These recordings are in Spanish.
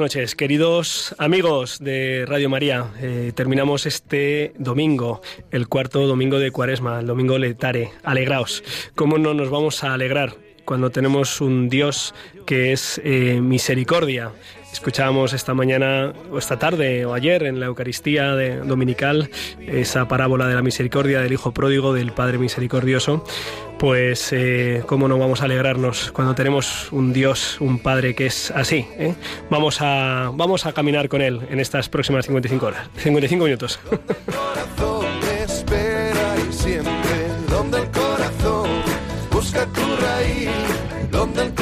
Noches, queridos amigos de Radio María. Eh, terminamos este domingo, el cuarto domingo de Cuaresma, el domingo letare. Alegraos. ¿Cómo no nos vamos a alegrar cuando tenemos un Dios que es eh, misericordia? Escuchábamos esta mañana o esta tarde o ayer en la Eucaristía dominical esa parábola de la misericordia del Hijo pródigo, del Padre misericordioso. Pues eh, cómo no vamos a alegrarnos cuando tenemos un Dios, un Padre que es así. ¿eh? Vamos, a, vamos a caminar con Él en estas próximas 55 horas, 55 minutos. donde el corazón busca donde el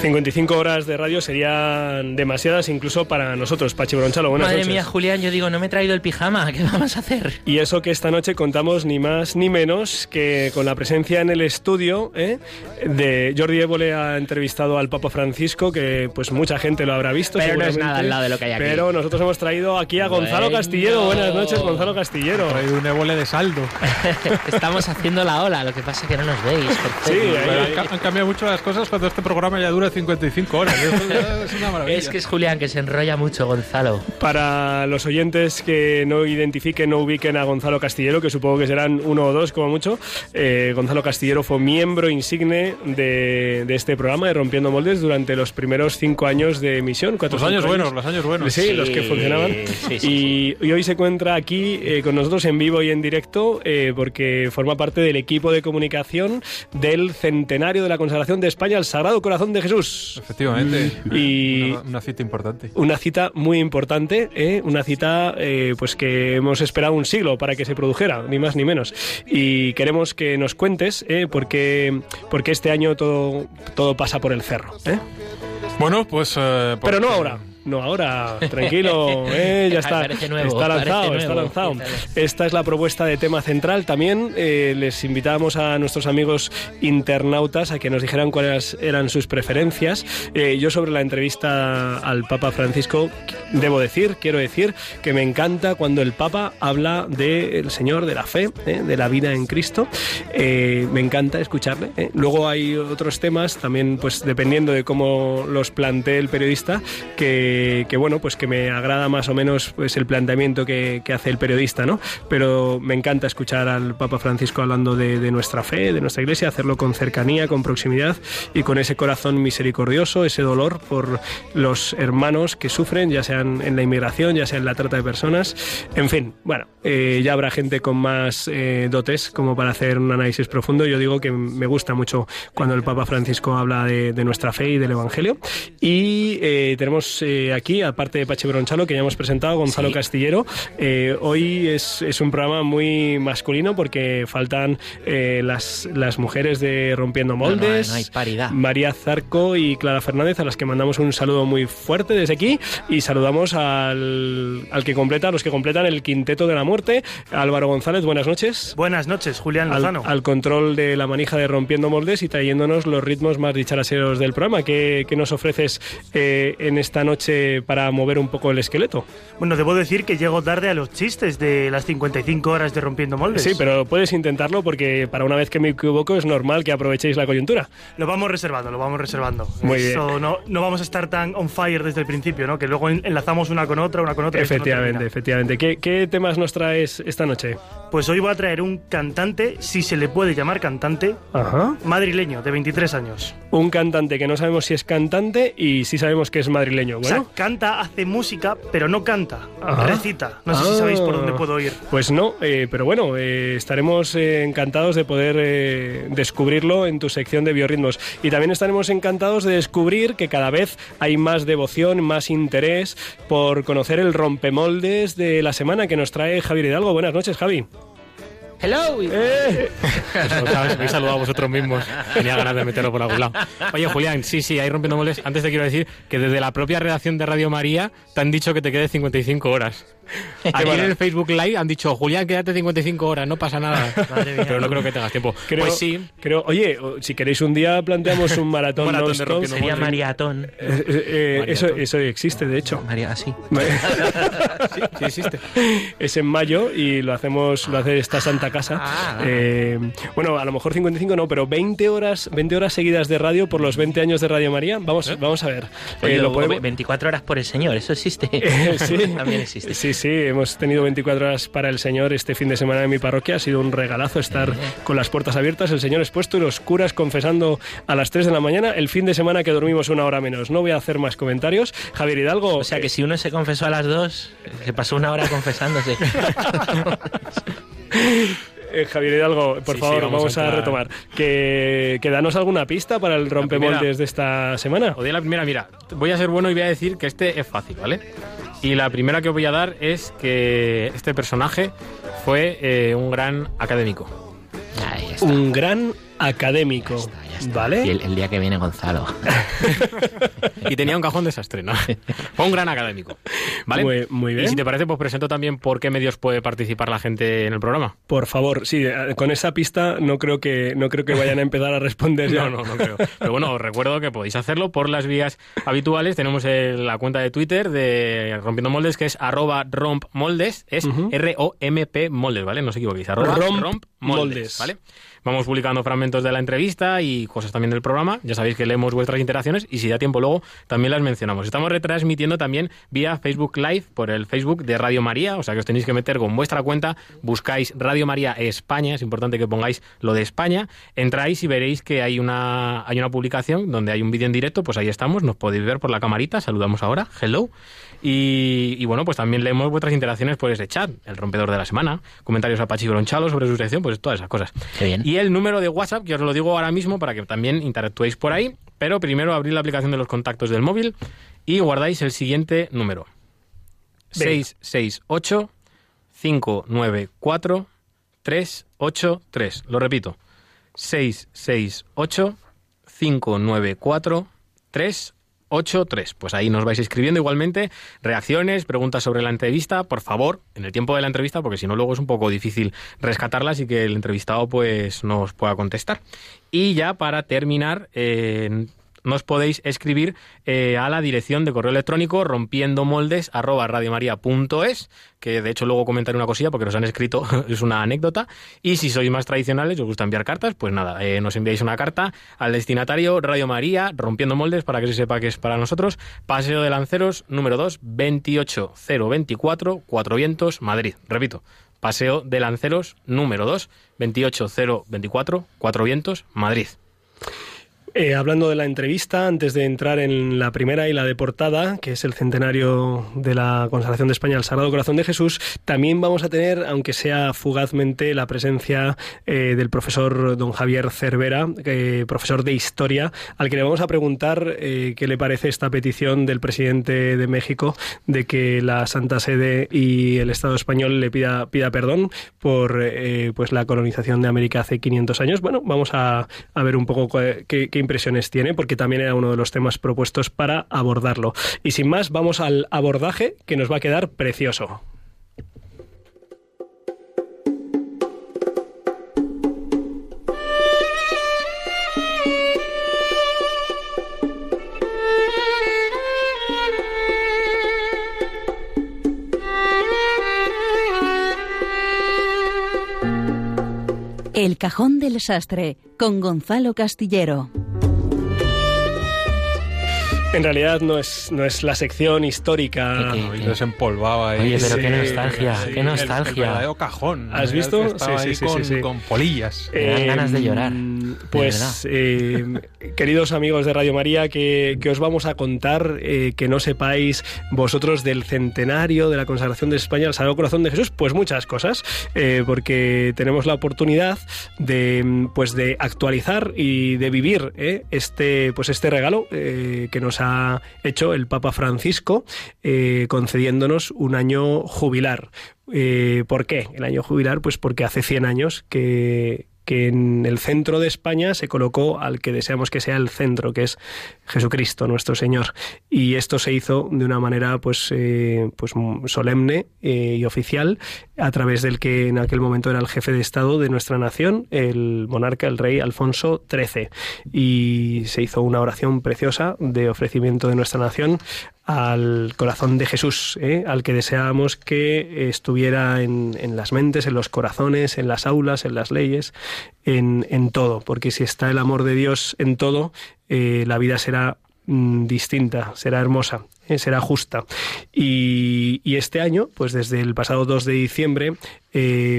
55 horas de radio serían demasiadas incluso para nosotros. Pachi Bronchalo, buenas Madre noches. mía, Julián, yo digo, no me he traído el pijama, ¿qué vamos a hacer? Y eso que esta noche contamos ni más ni menos que con la presencia en el estudio ¿eh? de Jordi Évole ha entrevistado al Papa Francisco, que pues mucha gente lo habrá visto. Pero no es nada al lado de lo que hay aquí. Pero nosotros hemos traído aquí a Gonzalo Bueno. Castillero. Buenas noches, Gonzalo Castillero. Traído un ébole de saldo. Estamos haciendo la ola, lo que pasa es que no nos veis. por Sí, ahí- han cambiado mucho las cosas cuando este programa ya dura 55 horas. Ya es una maravilla. Es que es Julián que se enrolla mucho, Gonzalo. Para los oyentes que no identifiquen, no ubiquen a Gonzalo Castillero, que supongo que serán uno o dos como mucho, eh, Gonzalo Castillero fue miembro insigne de, de este programa de Rompiendo Moldes durante los primeros cinco años de emisión. cuatro Los años buenos, los años buenos. Sí, los que funcionaban. sí, sí, y, y hoy se encuentra aquí eh, con nosotros en vivo y en directo eh, porque forma parte del equipo de comunicación del centenario de la consagración de España al Sagrado Corazón de Jesús. Efectivamente. Y- Una, una cita importante. Una cita muy importante, ¿eh? una cita eh, pues que hemos esperado un siglo para que se produjera, ni más ni menos. Y queremos que nos cuentes ¿eh? por, qué, por qué este año todo, todo pasa por el cerro. ¿eh? Bueno, pues... eh, Pero no porque- ahora. No ahora, tranquilo, ¿eh? ya está, nuevo, está lanzado, está lanzado. Esta es la propuesta de tema central. También eh, les invitamos a nuestros amigos internautas a que nos dijeran cuáles eran sus preferencias. Eh, yo sobre la entrevista al Papa Francisco debo decir, quiero decir que me encanta cuando el Papa habla del Señor, de la fe, ¿eh? de la vida en Cristo. Me encanta escucharle. Luego hay otros temas también, pues dependiendo de cómo los plantee el periodista, que, que, bueno, pues que me agrada más o menos pues el planteamiento que, hace el periodista, ¿no? Pero me encanta escuchar al Papa Francisco hablando de, nuestra fe, de nuestra iglesia, hacerlo con cercanía, con proximidad y con ese corazón misericordioso, ese dolor por los hermanos que sufren, ya sean en la inmigración, ya sea en la trata de personas. En fin, bueno, eh, ya habrá gente con más eh, dotes como para hacer un análisis profundo. Yo digo que me gusta mucho cuando el Papa Francisco habla de, de nuestra fe y del Evangelio. Y eh, tenemos eh, aquí, aparte de Pachi Bronchalo, que ya hemos presentado, Gonzalo Sí. Castillero. Eh, hoy es, es un programa muy masculino porque faltan eh, las, las mujeres de Rompiendo No, no, Moldes. no hay paridad. María Zarco y Clara Fernández, a las que mandamos un saludo muy fuerte desde aquí. Y saludamos al, al que completa, a los que completan el quinteto de la muerte. Álvaro González, buenas noches. Buenas noches, Julián Al, Lozano. al control de la manija de Rompiendo Moldes y trayéndonos los ritmos más dicharaseros del programa. ¿Qué, qué nos ofreces eh, en esta noche para mover un poco el esqueleto? Bueno, debo decir que llego tarde a los chistes de las 55 horas de Rompiendo Moldes. Sí, pero puedes intentarlo porque para una vez que me equivoco es normal que aprovechéis la coyuntura. Lo vamos reservando, lo vamos reservando. Muy Eso No, no vamos a estar tan on fire desde el principio, ¿no? Que luego en- enlazamos una con otra, una con otra. no Efectivamente, termina. efectivamente. ¿Qué, qué temas nos traes esta noche? Pues hoy voy a traer un cantante, si se le puede llamar cantante, Ajá. madrileño, de 23 años. Un cantante que no sabemos si es cantante y sí sabemos que es madrileño. O sea, Bueno, canta, hace música, pero no canta, Ajá. recita. No sé si Ah. sabéis por dónde puedo ir. Pues no, eh, pero bueno, eh, estaremos eh, encantados de poder descubrirlo en tu sección de biorritmos. Y también estaremos encantados de descubrir que cada vez hay más devoción, más interés por conocer el rompemoldes de la semana que nos trae Javier Hidalgo. Buenas noches, Javi. Hello. ¡Eh! Os habéis saludado a vosotros mismos. Tenía ganas de meterlo por algún lado. Oye, Julián, sí, sí, ahí rompiendo moldes. Antes te quiero decir que desde la propia redacción de Radio María te han dicho que te quedes 55 horas. Aquí en el Facebook Live han dicho, Julián, quédate 55 horas, no pasa nada. Madre mía. Pero no creo que tengas tiempo. Creo, Pues sí, creo, oye, si queréis un día planteamos un maratón, Un maratón de Sería maratón. Eh, eh, eh, eso, Maratón. eso existe, de hecho. María, así. sí, sí existe. es en mayo y lo hacemos, lo hace esta Santa Casa. Ah. Eh, bueno, a lo mejor 55 no, pero 20 horas, 20 horas seguidas de radio por los 20 años de Radio María. Vamos, vamos a ver. Oye, Eh, lo podemos- 24 horas por el señor, eso existe. Eh, sí. También existe. Sí, sí, hemos tenido 24 horas para el Señor este fin de semana en mi parroquia. Ha sido un regalazo estar con las puertas abiertas, el Señor expuesto y los curas confesando a las 3 de la mañana. El fin de semana que dormimos una hora menos. No voy a hacer más comentarios. Javier Hidalgo. O sea que eh, si uno se confesó a las dos, se pasó una hora confesándose. eh, Javier Hidalgo, por Sí, favor, sí, vamos, vamos a entrar. retomar. Que, que danos alguna pista para el rompemoldes primera. de esta semana. O de la primera, mira, voy a ser bueno y voy a decir que este es fácil, ¿vale? Y la primera que os voy a dar es que este personaje fue eh, un gran académico. Ahí está. Un gran académico. Ya está. ¿Vale? Y el, el día que viene Gonzalo. Y tenía un cajón desastre, ¿no? Fue un gran académico. ¿Vale? Muy- muy bien. Y si te parece, pues presento también por qué medios puede participar la gente en el programa. Por favor, sí, eh, con esa pista no creo que no creo que vayan a empezar a responder ya. No, no, no creo. Pero bueno, os recuerdo que podéis hacerlo por las vías habituales. Tenemos el- la cuenta de Twitter de Rompiendo Moldes, que es arroba rompmoldes, es R-O-M-P moldes, ¿vale? No os equivoquéis, arroba Romp rompmoldes, moldes. ¿vale? Vamos publicando fragmentos de la entrevista y cosas también del programa. Ya sabéis que leemos vuestras interacciones y si da tiempo luego también las mencionamos. Estamos retransmitiendo también vía Facebook Live por el Facebook de Radio María, o sea que os tenéis que meter con vuestra cuenta, buscáis Radio María España, es importante que pongáis lo de España, entráis y veréis que hay una, hay una publicación donde hay un vídeo en directo, pues ahí estamos, nos podéis ver por la camarita, saludamos ahora, hello. Y, y bueno, pues también leemos vuestras interacciones por ese chat, el rompedor de la semana, comentarios a Pachi Gronchalo sobre su sección, pues todas esas cosas. Qué bien. Y el número de WhatsApp, que os lo digo ahora mismo para que también interactuéis por ahí, pero primero abrir la aplicación de los contactos del móvil y guardáis el siguiente número. Venga. 668 594 383. Lo repito. 668 594 383. Pues ahí nos vais escribiendo igualmente reacciones, preguntas sobre la entrevista, por favor, en el tiempo de la entrevista, porque si no luego es un poco difícil rescatarlas y que el entrevistado pues nos pueda contestar. Y ya para terminar, eh, nos podéis escribir eh, a la dirección de correo electrónico rompiendo moldes que de hecho luego comentaré una cosilla porque nos han escrito, es una anécdota. Y si sois más tradicionales, os gusta enviar cartas, pues nada, eh, nos enviáis una carta al destinatario Radio María, rompiendo moldes, para que se sepa que es para nosotros, Paseo de Lanceros, número 2, 28024, Cuatro Vientos, Madrid. Repito, Paseo de Lanceros, número 2, 28024, Cuatro Vientos, Madrid. Eh, hablando de la entrevista, antes de entrar en la primera y la de portada, que es el centenario de la consagración de España al Sagrado Corazón de Jesús, también vamos a tener, aunque sea fugazmente, la presencia eh, del profesor don Javier Cervera, eh, profesor de Historia, al que le vamos a preguntar qué le parece esta petición del presidente de México de que la Santa Sede y el Estado español le pida, pida perdón por pues la colonización de América hace 500 años. Bueno, vamos a, a ver un poco qué, impresiones tiene, porque también era uno de los temas propuestos para abordarlo. Y sin más, vamos al abordaje que nos va a quedar precioso. El cajón del sastre con Gonzalo Castillero. En realidad no es, no es la sección histórica. Eh, eh, pues eh. Desempolvaba ahí. Oye, pero Sí, qué nostalgia, sí, qué el- El, nostalgia. verdadero cajón. ¿Has El visto? Sí, sí, sí, con, sí, sí. con polillas. Me dan ganas de llorar, Pues, eh, queridos amigos de Radio María, que, os vamos a contar eh, que no sepáis vosotros del centenario de la consagración de España al Sagrado Corazón de Jesús, pues muchas cosas, eh, porque tenemos la oportunidad de, pues de actualizar y de vivir eh, este, pues este regalo que nos ha hecho el Papa Francisco, concediéndonos un año jubilar. ¿Por qué el año jubilar? Pues porque hace 100 años que, que en el centro de España se colocó al que deseamos que sea el centro, que es Jesucristo, nuestro Señor. Y esto se hizo de una manera pues, eh, pues solemne eh, y oficial, a través del que en aquel momento era el jefe de Estado de nuestra nación, el monarca, el rey Alfonso XIII. Y se hizo una oración preciosa de ofrecimiento de nuestra nación al corazón de Jesús, ¿eh? al que deseábamos que estuviera en, las mentes, en los corazones, en las aulas, en las leyes, en, todo, porque si está el amor de Dios en todo, eh, la vida será mm, distinta, será hermosa, eh, será justa. Y, este año, pues desde el pasado 2 de diciembre,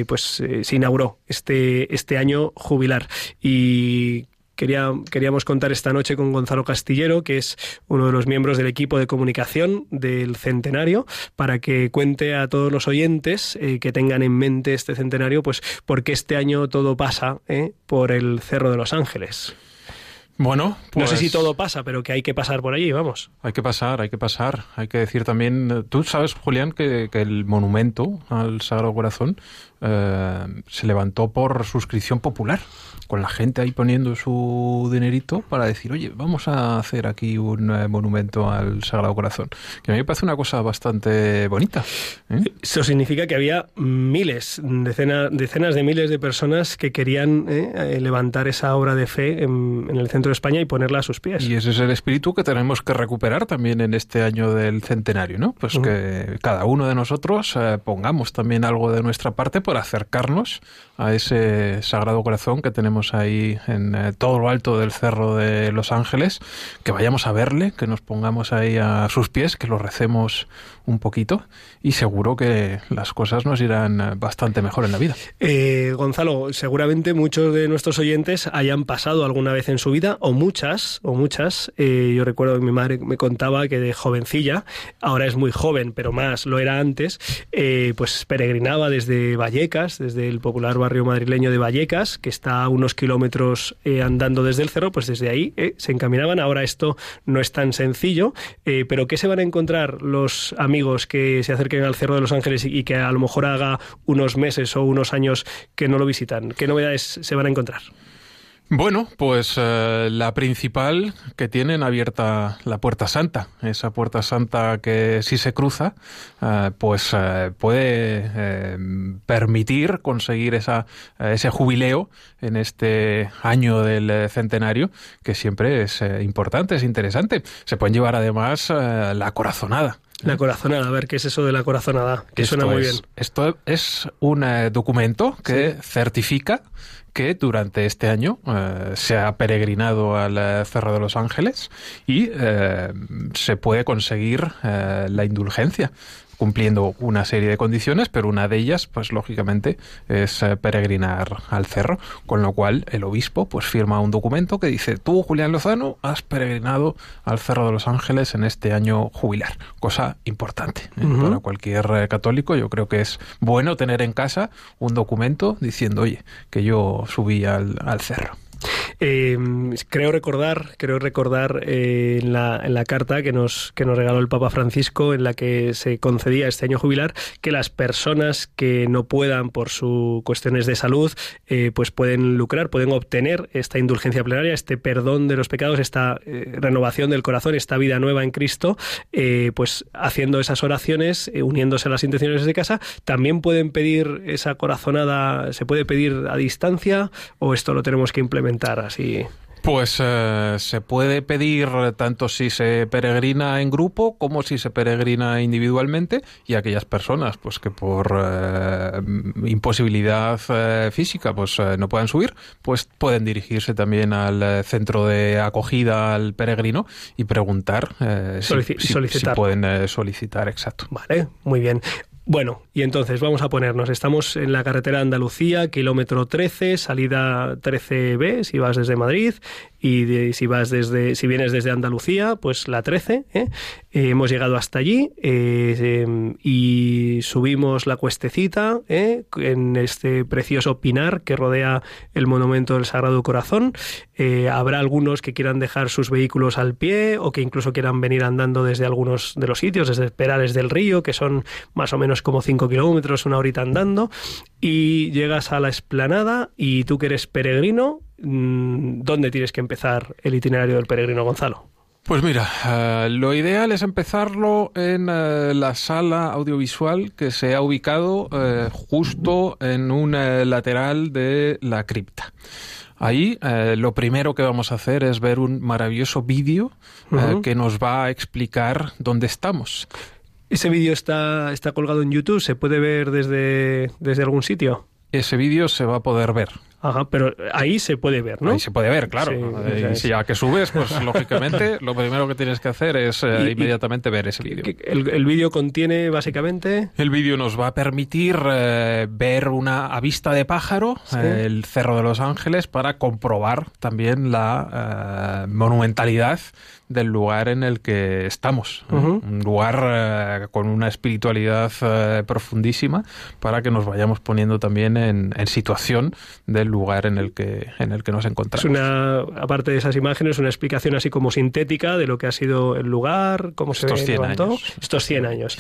pues se inauguró este, este año jubilar. Y Quería, queríamos contar esta noche con Gonzalo Castillero, que es uno de los miembros del equipo de comunicación del centenario, para que cuente a todos los oyentes eh, que tengan en mente este centenario, pues porque este año todo pasa eh, por el Cerro de los Ángeles. Bueno, pues... no sé si todo pasa, pero que hay que pasar por allí, vamos. Hay que pasar, hay que pasar. Hay que decir también, tú sabes, Julián, que, que el monumento al Sagrado Corazón eh, se levantó por suscripción popular con la gente ahí poniendo su dinerito para decir, oye, vamos a hacer aquí un eh, monumento al Sagrado Corazón. Que a mí me parece una cosa bastante bonita. ¿eh? Eso significa que había miles, decenas, decenas de miles de personas que querían levantar esa obra de fe en, en, el centro de España y ponerla a sus pies. Y ese es el espíritu que tenemos que recuperar también en este año del centenario, ¿no? Pues uh -huh. que cada uno de nosotros pongamos también algo de nuestra parte acercarnos a ese Sagrado Corazón que tenemos ahí en eh, todo lo alto del Cerro de Los Ángeles, que vayamos a verle, que nos pongamos ahí a sus pies, que lo recemos un poquito y seguro que las cosas nos irán bastante mejor en la vida. Eh, Gonzalo, seguramente muchos de nuestros oyentes hayan pasado alguna vez en su vida, o muchas, o muchas. Eh, yo recuerdo que mi madre me contaba que de jovencilla, ahora es muy joven, pero más lo era antes, eh, pues peregrinaba desde Vallecas, desde el popular barrio madrileño de Vallecas, que está a unos kilómetros eh, andando desde el cerro, pues desde ahí eh, se encaminaban. Ahora esto no es tan sencillo, eh, pero ¿qué se van a encontrar los amigos que se acerquen al Cerro de los Ángeles y que a lo mejor haga unos meses o unos años que no lo visitan? ¿Qué novedades se van a encontrar? Bueno, pues eh, la principal que tienen abierta la Puerta Santa, esa Puerta Santa que si se cruza, eh, pues eh, puede permitir conseguir esa, ese jubileo en este año del centenario, que siempre es importante, es interesante. Se pueden llevar además la corazonada. La corazonada, a ver, ¿qué es eso de la corazonada? Que esto suena muy es, bien. Esto es un documento que sí. certifica que durante este año eh, se ha peregrinado al eh, Cerro de los Ángeles y eh, se puede conseguir eh, la indulgencia cumpliendo una serie de condiciones, pero una de ellas, pues lógicamente, es eh, peregrinar al cerro, con lo cual el obispo pues firma un documento que dice, tú, Julián Lozano, has peregrinado al Cerro de los Ángeles en este año jubilar, cosa importante ¿eh? uh -huh. para cualquier eh, católico. Yo creo que es bueno tener en casa un documento diciendo, oye, que yo subí al, al cerro. Eh, creo recordar, creo recordar eh, en, la, carta que nos, que nos regaló el Papa Francisco, en la que se concedía este año jubilar, que las personas que no puedan por sus cuestiones de salud, eh, pues pueden lucrar, pueden obtener esta indulgencia plenaria, este perdón de los pecados, esta eh, renovación del corazón, esta vida nueva en Cristo, eh, pues haciendo esas oraciones, uniéndose a las intenciones de casa, también pueden pedir esa corazonada, se puede pedir a distancia o esto lo tenemos que implementar así? Pues eh, se puede pedir tanto si se peregrina en grupo como si se peregrina individualmente y aquellas personas pues que por eh, imposibilidad eh, física pues no puedan subir, pues pueden dirigirse también al centro de acogida al peregrino y preguntar si, si pueden solicitar, exacto. Vale, muy bien. Bueno, y entonces vamos a ponernos. Estamos en la carretera Andalucía, kilómetro 13, salida 13B, si vas desde Madrid, y de- si vas desde, si vienes desde Andalucía, pues la 13. ¿eh? Eh, hemos llegado hasta allí eh, eh, y subimos la cuestecita ¿eh? en este precioso pinar que rodea el monumento del Sagrado Corazón. Habrá algunos que quieran dejar sus vehículos al pie o que incluso quieran venir andando desde algunos de los sitios, desde Perales del Río, que son más o menos como 5 kilómetros, una horita andando, y llegas a la explanada y tú que eres peregrino, ¿dónde tienes que empezar el itinerario del peregrino, Gonzalo? Pues mira, eh, lo ideal es empezarlo en eh, la sala audiovisual que se ha ubicado eh, justo en un lateral de la cripta. Ahí eh, lo primero que vamos a hacer es ver un maravilloso vídeo eh, que nos va a explicar dónde estamos. Ese vídeo está, está colgado en YouTube, ¿se puede ver desde, desde algún sitio? Ese vídeo se va a poder ver. Ajá, pero ahí se puede ver, ¿no? Ahí se puede ver, claro. Sí, y si ya que subes, pues lógicamente lo primero que tienes que hacer es eh, Y- y- inmediatamente ver ese vídeo. El, el vídeo contiene básicamente... El vídeo nos va a permitir eh, ver una a vista de pájaro Sí. eh, el Cerro de los Ángeles para comprobar también la monumentalidad del lugar en el que estamos. Un lugar eh, con una espiritualidad eh, profundísima para que nos vayamos poniendo también en, en situación del lugar en el que, en el que nos Es encontramos. una, aparte de esas imágenes, una explicación así como sintética de lo que ha sido el lugar, cómo se Estos 100 levantó, años. estos 100 años.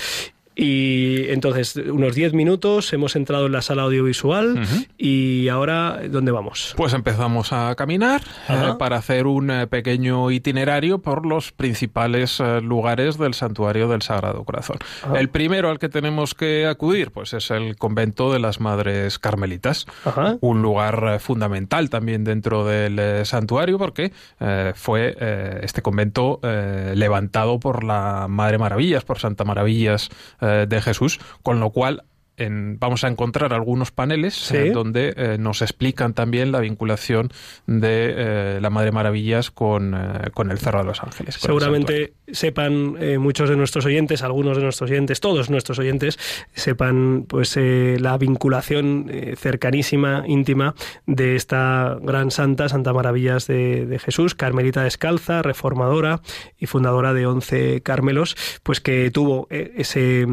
Y entonces, unos 10 minutos, hemos entrado en la sala audiovisual y ahora, ¿dónde vamos? Pues empezamos a caminar eh, para hacer un eh, pequeño itinerario por los principales eh, lugares del santuario del Sagrado Corazón. Ajá. El primero al que tenemos que acudir pues es el convento de las Madres Carmelitas. Ajá. Un lugar fundamental también dentro del santuario porque fue este convento levantado por la Madre Maravillas, por Santa Maravillas eh, de Jesús, con lo cual en- vamos a encontrar algunos paneles Sí. eh, donde eh, nos explican también la vinculación de eh, la Madre Maravillas con, eh, con el Cerro de los Ángeles. Seguramente sepan muchos de nuestros oyentes, algunos de nuestros oyentes, todos nuestros oyentes, sepan pues la vinculación cercanísima, íntima de esta gran santa, Santa Maravillas de, de Jesús, carmelita descalza, reformadora y fundadora de 11 Carmelos, pues que tuvo ese,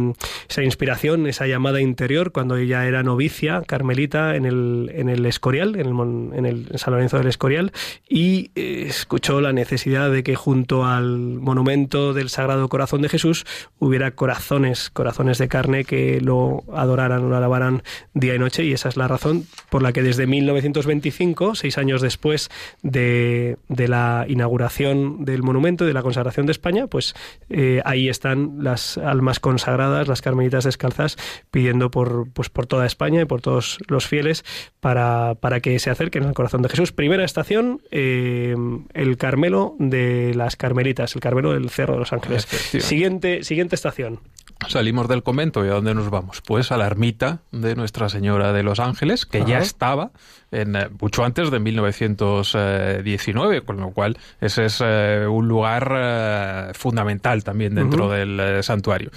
esa inspiración, esa llamada interior cuando ella era novicia, carmelita, en el, en el Escorial, en el, en el San Lorenzo del Escorial, y eh, escuchó la necesidad de que junto al monumento del Sagrado Corazón de Jesús hubiera corazones, corazones de carne que lo adoraran, lo alabaran día y noche, y esa es la razón por la que desde 1925, seis años después de, de la inauguración del monumento, de la consagración de España, pues eh, ahí están las almas consagradas, las carmelitas descalzas, pidiendo por, pues, por toda España y por todos los fieles para, para que se acerquen al corazón de Jesús. Primera estación, eh, el Carmelo de las Carmelitas, el Carmelo del Cerro de los Ángeles. Siguiente, siguiente estación. Salimos del convento y ¿a dónde nos vamos? Pues a la ermita de Nuestra Señora de los Ángeles, que ya estaba en, eh, mucho antes de 1919, con lo cual ese es eh, un lugar eh, fundamental también dentro del eh, santuario.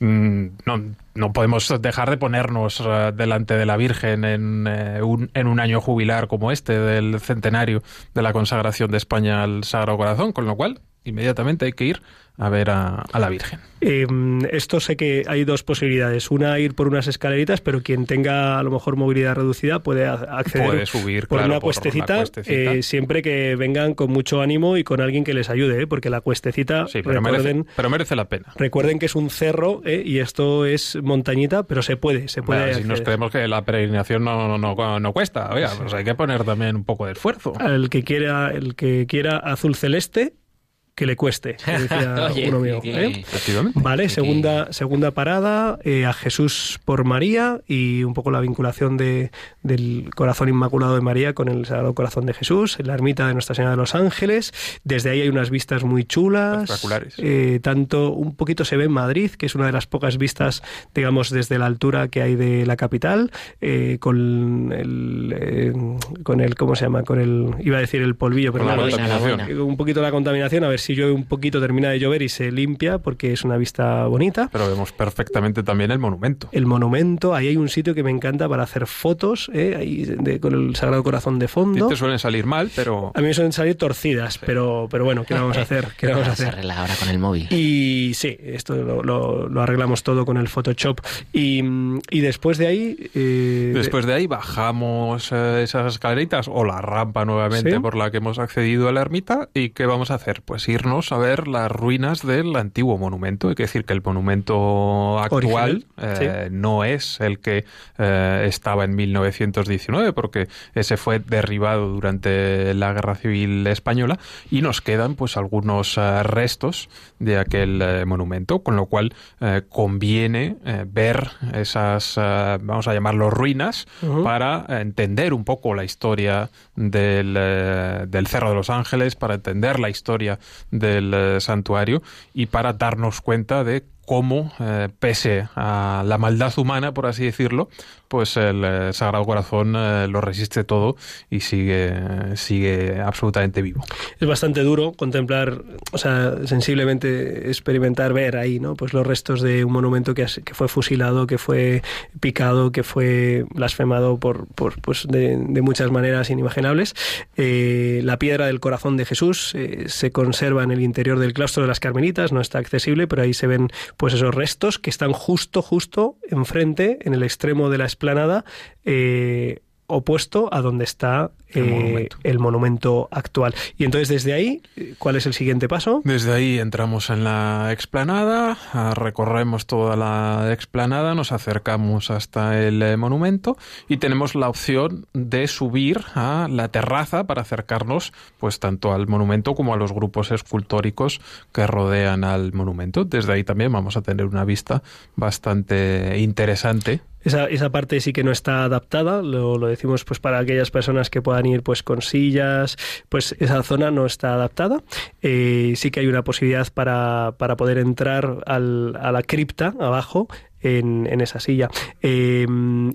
Mm, No, no podemos dejar de ponernos eh, delante de la Virgen en, eh, un, en un año jubilar como este, del centenario de la consagración de España al Sagrado Corazón, con lo cual inmediatamente hay que ir a ver a, a la Virgen. Eh, esto sé que hay dos posibilidades. Una, ir por unas escaleritas, pero quien tenga a lo mejor movilidad reducida puede acceder Puede subir, por, claro, una, por una cuestecita, eh, siempre que vengan con mucho ánimo y con alguien que les ayude, ¿eh? porque la cuestecita, Sí, pero recuerden, merece, pero merece la pena. recuerden que es un cerro ¿eh? y esto es montañita, pero se puede, se puede Bueno, si nos creemos que la peregrinación no, no, no, no cuesta, oiga, pues hay que poner también un poco de esfuerzo. Al que quiera, el que quiera azul celeste, que le cueste, que decía Oye, uno mío. que- ¿eh? Vale, que- segunda, segunda parada, eh, a Jesús por María y un poco la vinculación de, del corazón inmaculado de María con el Sagrado Corazón de Jesús, en la ermita de Nuestra Señora de los Ángeles. Desde ahí hay unas vistas muy chulas. Espectaculares. Eh, tanto, un poquito se ve en Madrid, que es una de las pocas vistas, digamos, desde la altura que hay de la capital, eh, con el, eh, con el, ¿cómo se llama? Con el, iba a decir el polvillo, pero la buena, la buena. un poquito la contaminación, a ver si si llueve un poquito termina de llover y se limpia porque es una vista bonita. Pero vemos perfectamente también el monumento. El monumento, ahí hay un sitio que me encanta para hacer fotos, ¿eh? ahí de- con el Sagrado Corazón de A fondo. ti te suelen salir mal, pero A mí me suelen salir torcidas, pero, pero bueno, ¿qué vamos a hacer? ¿Qué vamos a Se hacer? arregla ahora con el móvil. Y sí, esto lo, lo- lo arreglamos todo con el Photoshop. Y, y después de ahí... eh, después de ahí bajamos eh, esas escaleritas o la rampa nuevamente Sí. por la que hemos accedido a la ermita. ¿Y qué vamos a hacer? Pues irnos a ver las ruinas del antiguo monumento. Hay que decir que el monumento actual eh, no es el que eh, estaba en 1919, porque ese fue derribado durante la Guerra Civil Española y nos quedan pues algunos eh, restos de aquel monumento, con lo cual conviene ver esas, vamos a llamarlo ruinas, para entender un poco la historia del, del Cerro de los Ángeles, para entender la historia del eh, santuario y para darnos cuenta de cómo, eh, pese a la maldad humana, por así decirlo, pues el eh, Sagrado Corazón eh, lo resiste todo y sigue, sigue absolutamente vivo. es bastante duro contemplar, o sea, sensiblemente experimentar, ver ahí, ¿no? Pues los restos de un monumento que, que fue fusilado, que fue picado, que fue blasfemado por, pues de, de muchas maneras inimaginables. Eh, la piedra del corazón de Jesús eh, se conserva en el interior del claustro de las Carmelitas, no está accesible, pero ahí se ven pues esos restos que están justo, justo enfrente, en el extremo de la explanada, eh, opuesto a donde está El eh, monumento. el monumento actual. Y entonces desde ahí, ¿cuál es el siguiente paso? Desde ahí entramos en la explanada, ah, recorremos toda la explanada, nos acercamos hasta el eh, monumento y tenemos la opción de subir a la terraza para acercarnos pues tanto al monumento como a los grupos escultóricos que rodean al monumento. Desde ahí también vamos a tener una vista bastante interesante. Esa, esa parte sí que no está adaptada, lo, lo decimos pues para aquellas personas que puedan ir pues con sillas, pues esa zona no está adaptada. Eh, sí que hay una posibilidad para, para poder entrar al- a la cripta abajo en, en esa silla. Eh,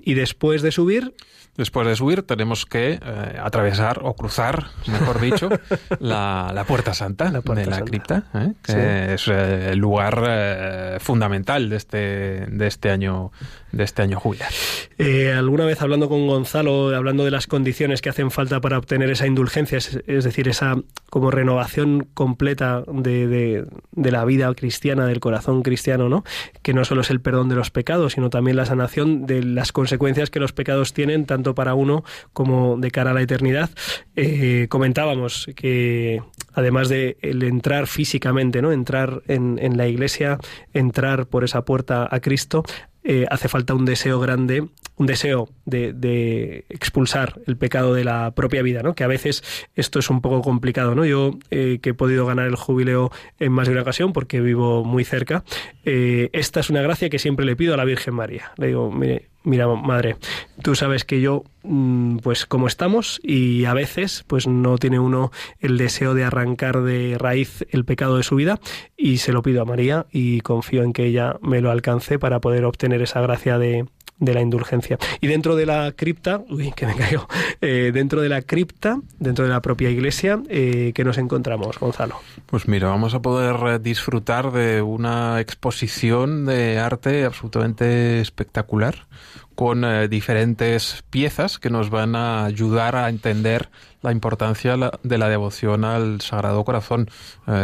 y después de subir, Después de subir tenemos que eh, atravesar o cruzar, mejor dicho, la, la Puerta Santa La Puerta de la Santa. cripta, ¿eh? que Sí. es el lugar fundamental de este, de este año de este año jubilar. Eh, alguna vez hablando con Gonzalo, hablando de las condiciones que hacen falta para obtener esa indulgencia, es, decir, esa como renovación completa de, de- de la vida cristiana, del corazón cristiano, ¿no? Que no solo es el perdón de los pecados, sino también la sanación de las consecuencias que los pecados tienen, tanto para uno como de cara a la eternidad. Eh, comentábamos que además de el entrar físicamente, ¿no? Entrar en, en la iglesia, entrar por esa puerta a Cristo, eh, hace falta un deseo grande, un deseo de, de expulsar el pecado de la propia vida, ¿no? Que a veces esto es un poco complicado, ¿no? Yo eh, que he podido ganar el jubileo en más de una ocasión porque vivo muy cerca, eh, esta es una gracia que siempre le pido a la Virgen María. Le digo, mire, mira, madre, tú sabes que yo, mm, pues como estamos y a veces, pues no tiene uno el deseo de arrancar de raíz el pecado de su vida y se lo pido a María y confío en que ella me lo alcance para poder obtener esa gracia de, de la indulgencia. Y dentro de la cripta, uy, que me caigo, eh, dentro de la cripta, dentro de la propia iglesia, eh, ¿qué nos encontramos, Gonzalo? Pues mira, vamos a poder eh, disfrutar de una exposición de arte absolutamente espectacular con eh, diferentes piezas que nos van a ayudar a entender la importancia de la devoción al Sagrado Corazón.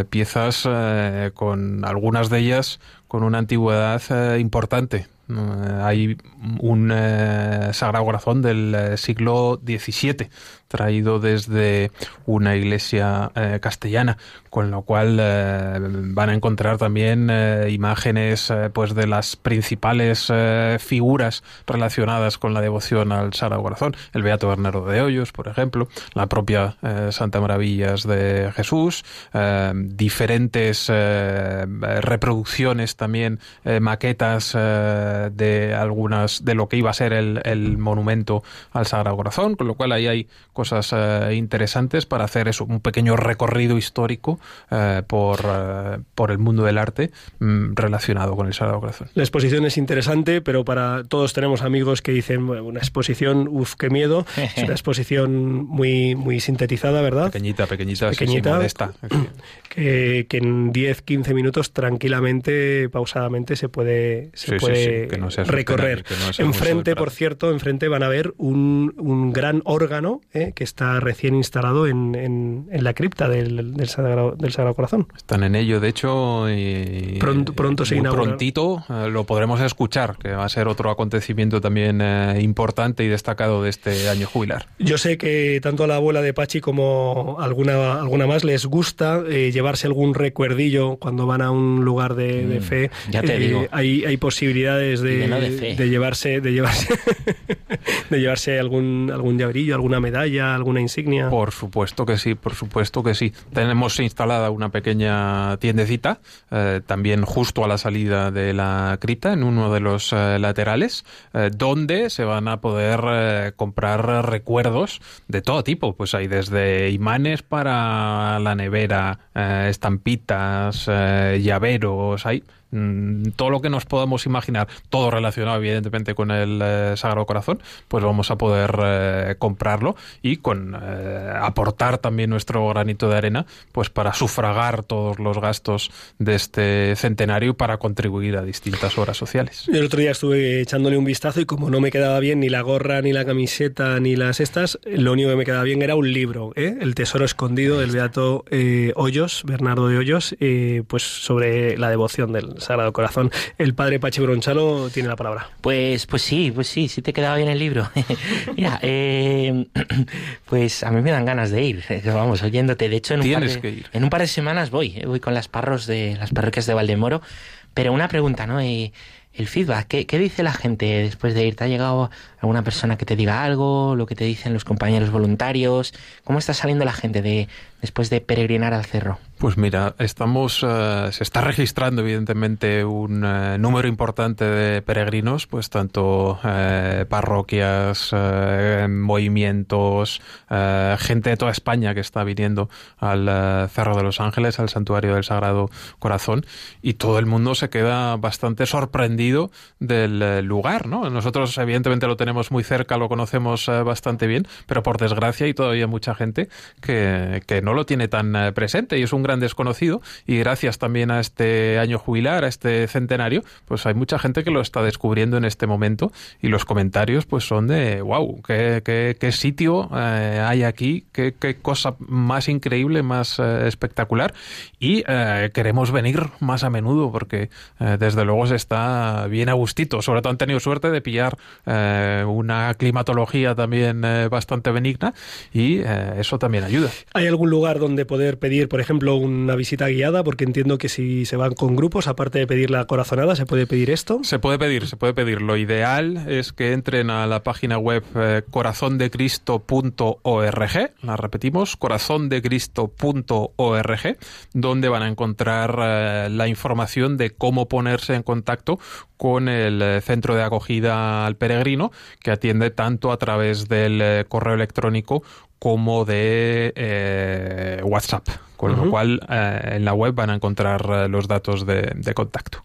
Piezas eh, con algunas de ellas con una antigüedad importante. Hay un eh, Sagrado Corazón del eh, siglo XVII traído desde una iglesia eh, castellana, con lo cual eh, van a encontrar también eh, imágenes pues de las principales figuras relacionadas con la devoción al Sagrado Corazón, el Beato Bernardo de Hoyos, por ejemplo, la propia Santa Maravillas de Jesús, diferentes reproducciones también, maquetas de algunas de lo que iba a ser el, el monumento al Sagrado Corazón, con lo cual ahí hay cosas eh, interesantes para hacer eso, un pequeño recorrido histórico eh, por, eh, por el mundo del arte mm, relacionado con el Sagrado Corazón. La exposición es interesante, pero para todos tenemos amigos que dicen, bueno, una exposición, uff, qué miedo. Es una exposición muy, muy sintetizada, ¿verdad? Pequeñita, pequeñita, sí, sí, Pequeñita. modesta. Que, que en 10, 15 minutos tranquilamente, pausadamente se puede, se Sí, sí, puede sí, que no recorrer. que no enfrente, por cierto, enfrente van a ver un, un gran órgano eh, que está recién instalado en, en- en la cripta del, del, Sagrado, del Sagrado Corazón. Están en ello, de hecho, y Pronto- pronto se inaugura. prontito eh, lo podremos escuchar, que va a ser otro acontecimiento también eh, importante y destacado de este año jubilar. Yo sé que tanto a la abuela de Pachi como alguna, alguna más les gusta eh, llevarse algún recuerdillo cuando van a un lugar de, de Mm, fe. Ya te digo. Hay, hay posibilidades de, de llevarse, de llevarse, de llevarse algún, algún llaverillo, alguna medalla, alguna insignia. Por supuesto que sí, por supuesto que sí. Tenemos instalada una pequeña tiendecita, eh, también justo a la salida de la cripta, en uno de los eh, laterales, eh, donde se van a poder comprar recuerdos de todo tipo. Pues hay desde imanes para la nevera, estampitas, llaveros, hay todo lo que nos podamos imaginar, todo relacionado evidentemente con el eh, Sagrado Corazón, pues vamos a poder eh, comprarlo y con eh, aportar también nuestro granito de arena, pues para sufragar todos los gastos de este centenario y para contribuir a distintas obras sociales. El otro día estuve echándole un vistazo y como no me quedaba bien ni la gorra, ni la camiseta, ni las estas, lo único que me quedaba bien era un libro. El tesoro escondido del Beato Hoyos, Bernardo de Hoyos, pues sobre la devoción del Sagrado Corazón. El padre Pachi Bronchalo tiene la palabra. Pues, pues sí, pues sí, sí te quedaba bien el libro. Mira, eh, pues a mí me dan ganas de ir, vamos, oyéndote. De hecho, en un, par Tienes de, que ir. en un par de semanas voy, eh, voy con las parros de las parroquias de Valdemoro. Pero una pregunta, ¿no? Eh, el feedback, ¿qué, ¿qué dice la gente después de ir? ¿Te ha llegado alguna persona que te diga algo? ¿Lo que te dicen los compañeros voluntarios? ¿Cómo está saliendo la gente de después de peregrinar al cerro? Pues mira, estamos, eh, se está registrando evidentemente un eh, número importante de peregrinos, pues tanto eh, parroquias, movimientos, gente de toda España que está viniendo al Cerro de los Ángeles, al Santuario del Sagrado Corazón, y todo el mundo se queda bastante sorprendido del lugar, ¿no? Nosotros evidentemente lo tenemos muy cerca, lo conocemos eh, bastante bien, pero por desgracia hay todavía mucha gente que, que no lo tiene tan eh, presente y es un gran desconocido. Y gracias también a este año jubilar, a este centenario, pues hay mucha gente que lo está descubriendo en este momento y los comentarios pues son de wow, qué, qué- qué sitio eh, hay aquí, qué, qué cosa más increíble, más eh, espectacular y eh, queremos venir más a menudo porque eh, desde luego se está bien a gustito, sobre todo han tenido suerte de pillar eh, una climatología también eh, bastante benigna y eh, eso también ayuda. ¿Hay algún lugar donde poder pedir, por ejemplo, una visita guiada? Porque entiendo que si se van con grupos, aparte de pedir la corazonada, ¿se puede pedir esto? Se puede pedir, se puede pedir. Lo ideal es que entren a la página web eh, corazondecristo.org, la repetimos, corazondecristo.org, donde van a encontrar la información de cómo ponerse en contacto con el centro de acogida al peregrino, que atiende tanto a través del eh, correo electrónico como de eh, WhatsApp. Con lo cual, eh, en la web van a encontrar los datos de- de contacto.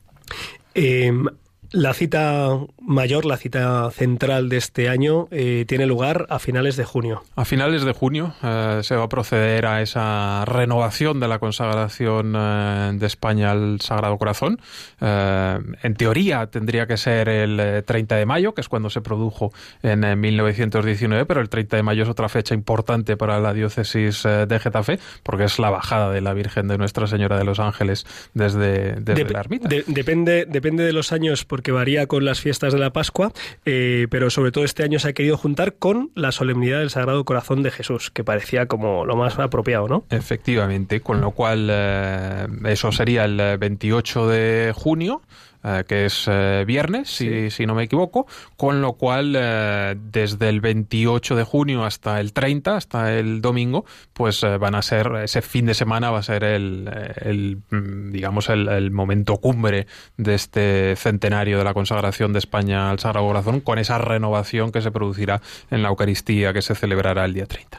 La cita mayor, la cita central de este año, eh, tiene lugar a finales de junio. A finales de junio eh, se va a proceder a esa renovación de la consagración eh, de España al Sagrado Corazón. En teoría tendría que ser el eh, 30 de mayo, que es cuando se produjo en eh, 1919, pero el 30 de mayo es otra fecha importante para la diócesis de Getafe, porque es la bajada de la Virgen de Nuestra Señora de los Ángeles desde, desde Dep- la ermita. de- depende, depende de los años porque varía con las fiestas de la Pascua, eh, pero sobre todo este año se ha querido juntar con la solemnidad del Sagrado Corazón de Jesús, que parecía como lo más apropiado, ¿no? Efectivamente, con lo cual eh, eso sería el eh, 28 de junio. Eh, que es eh, viernes, si, si, no me equivoco, con lo cual desde el 28 de junio hasta el 30, hasta el domingo, pues van a ser, ese fin de semana va a ser el, el mm, digamos, el, el, momento cumbre de este centenario de la consagración de España al Sagrado Corazón, con esa renovación que se producirá en la Eucaristía que se celebrará el día 30.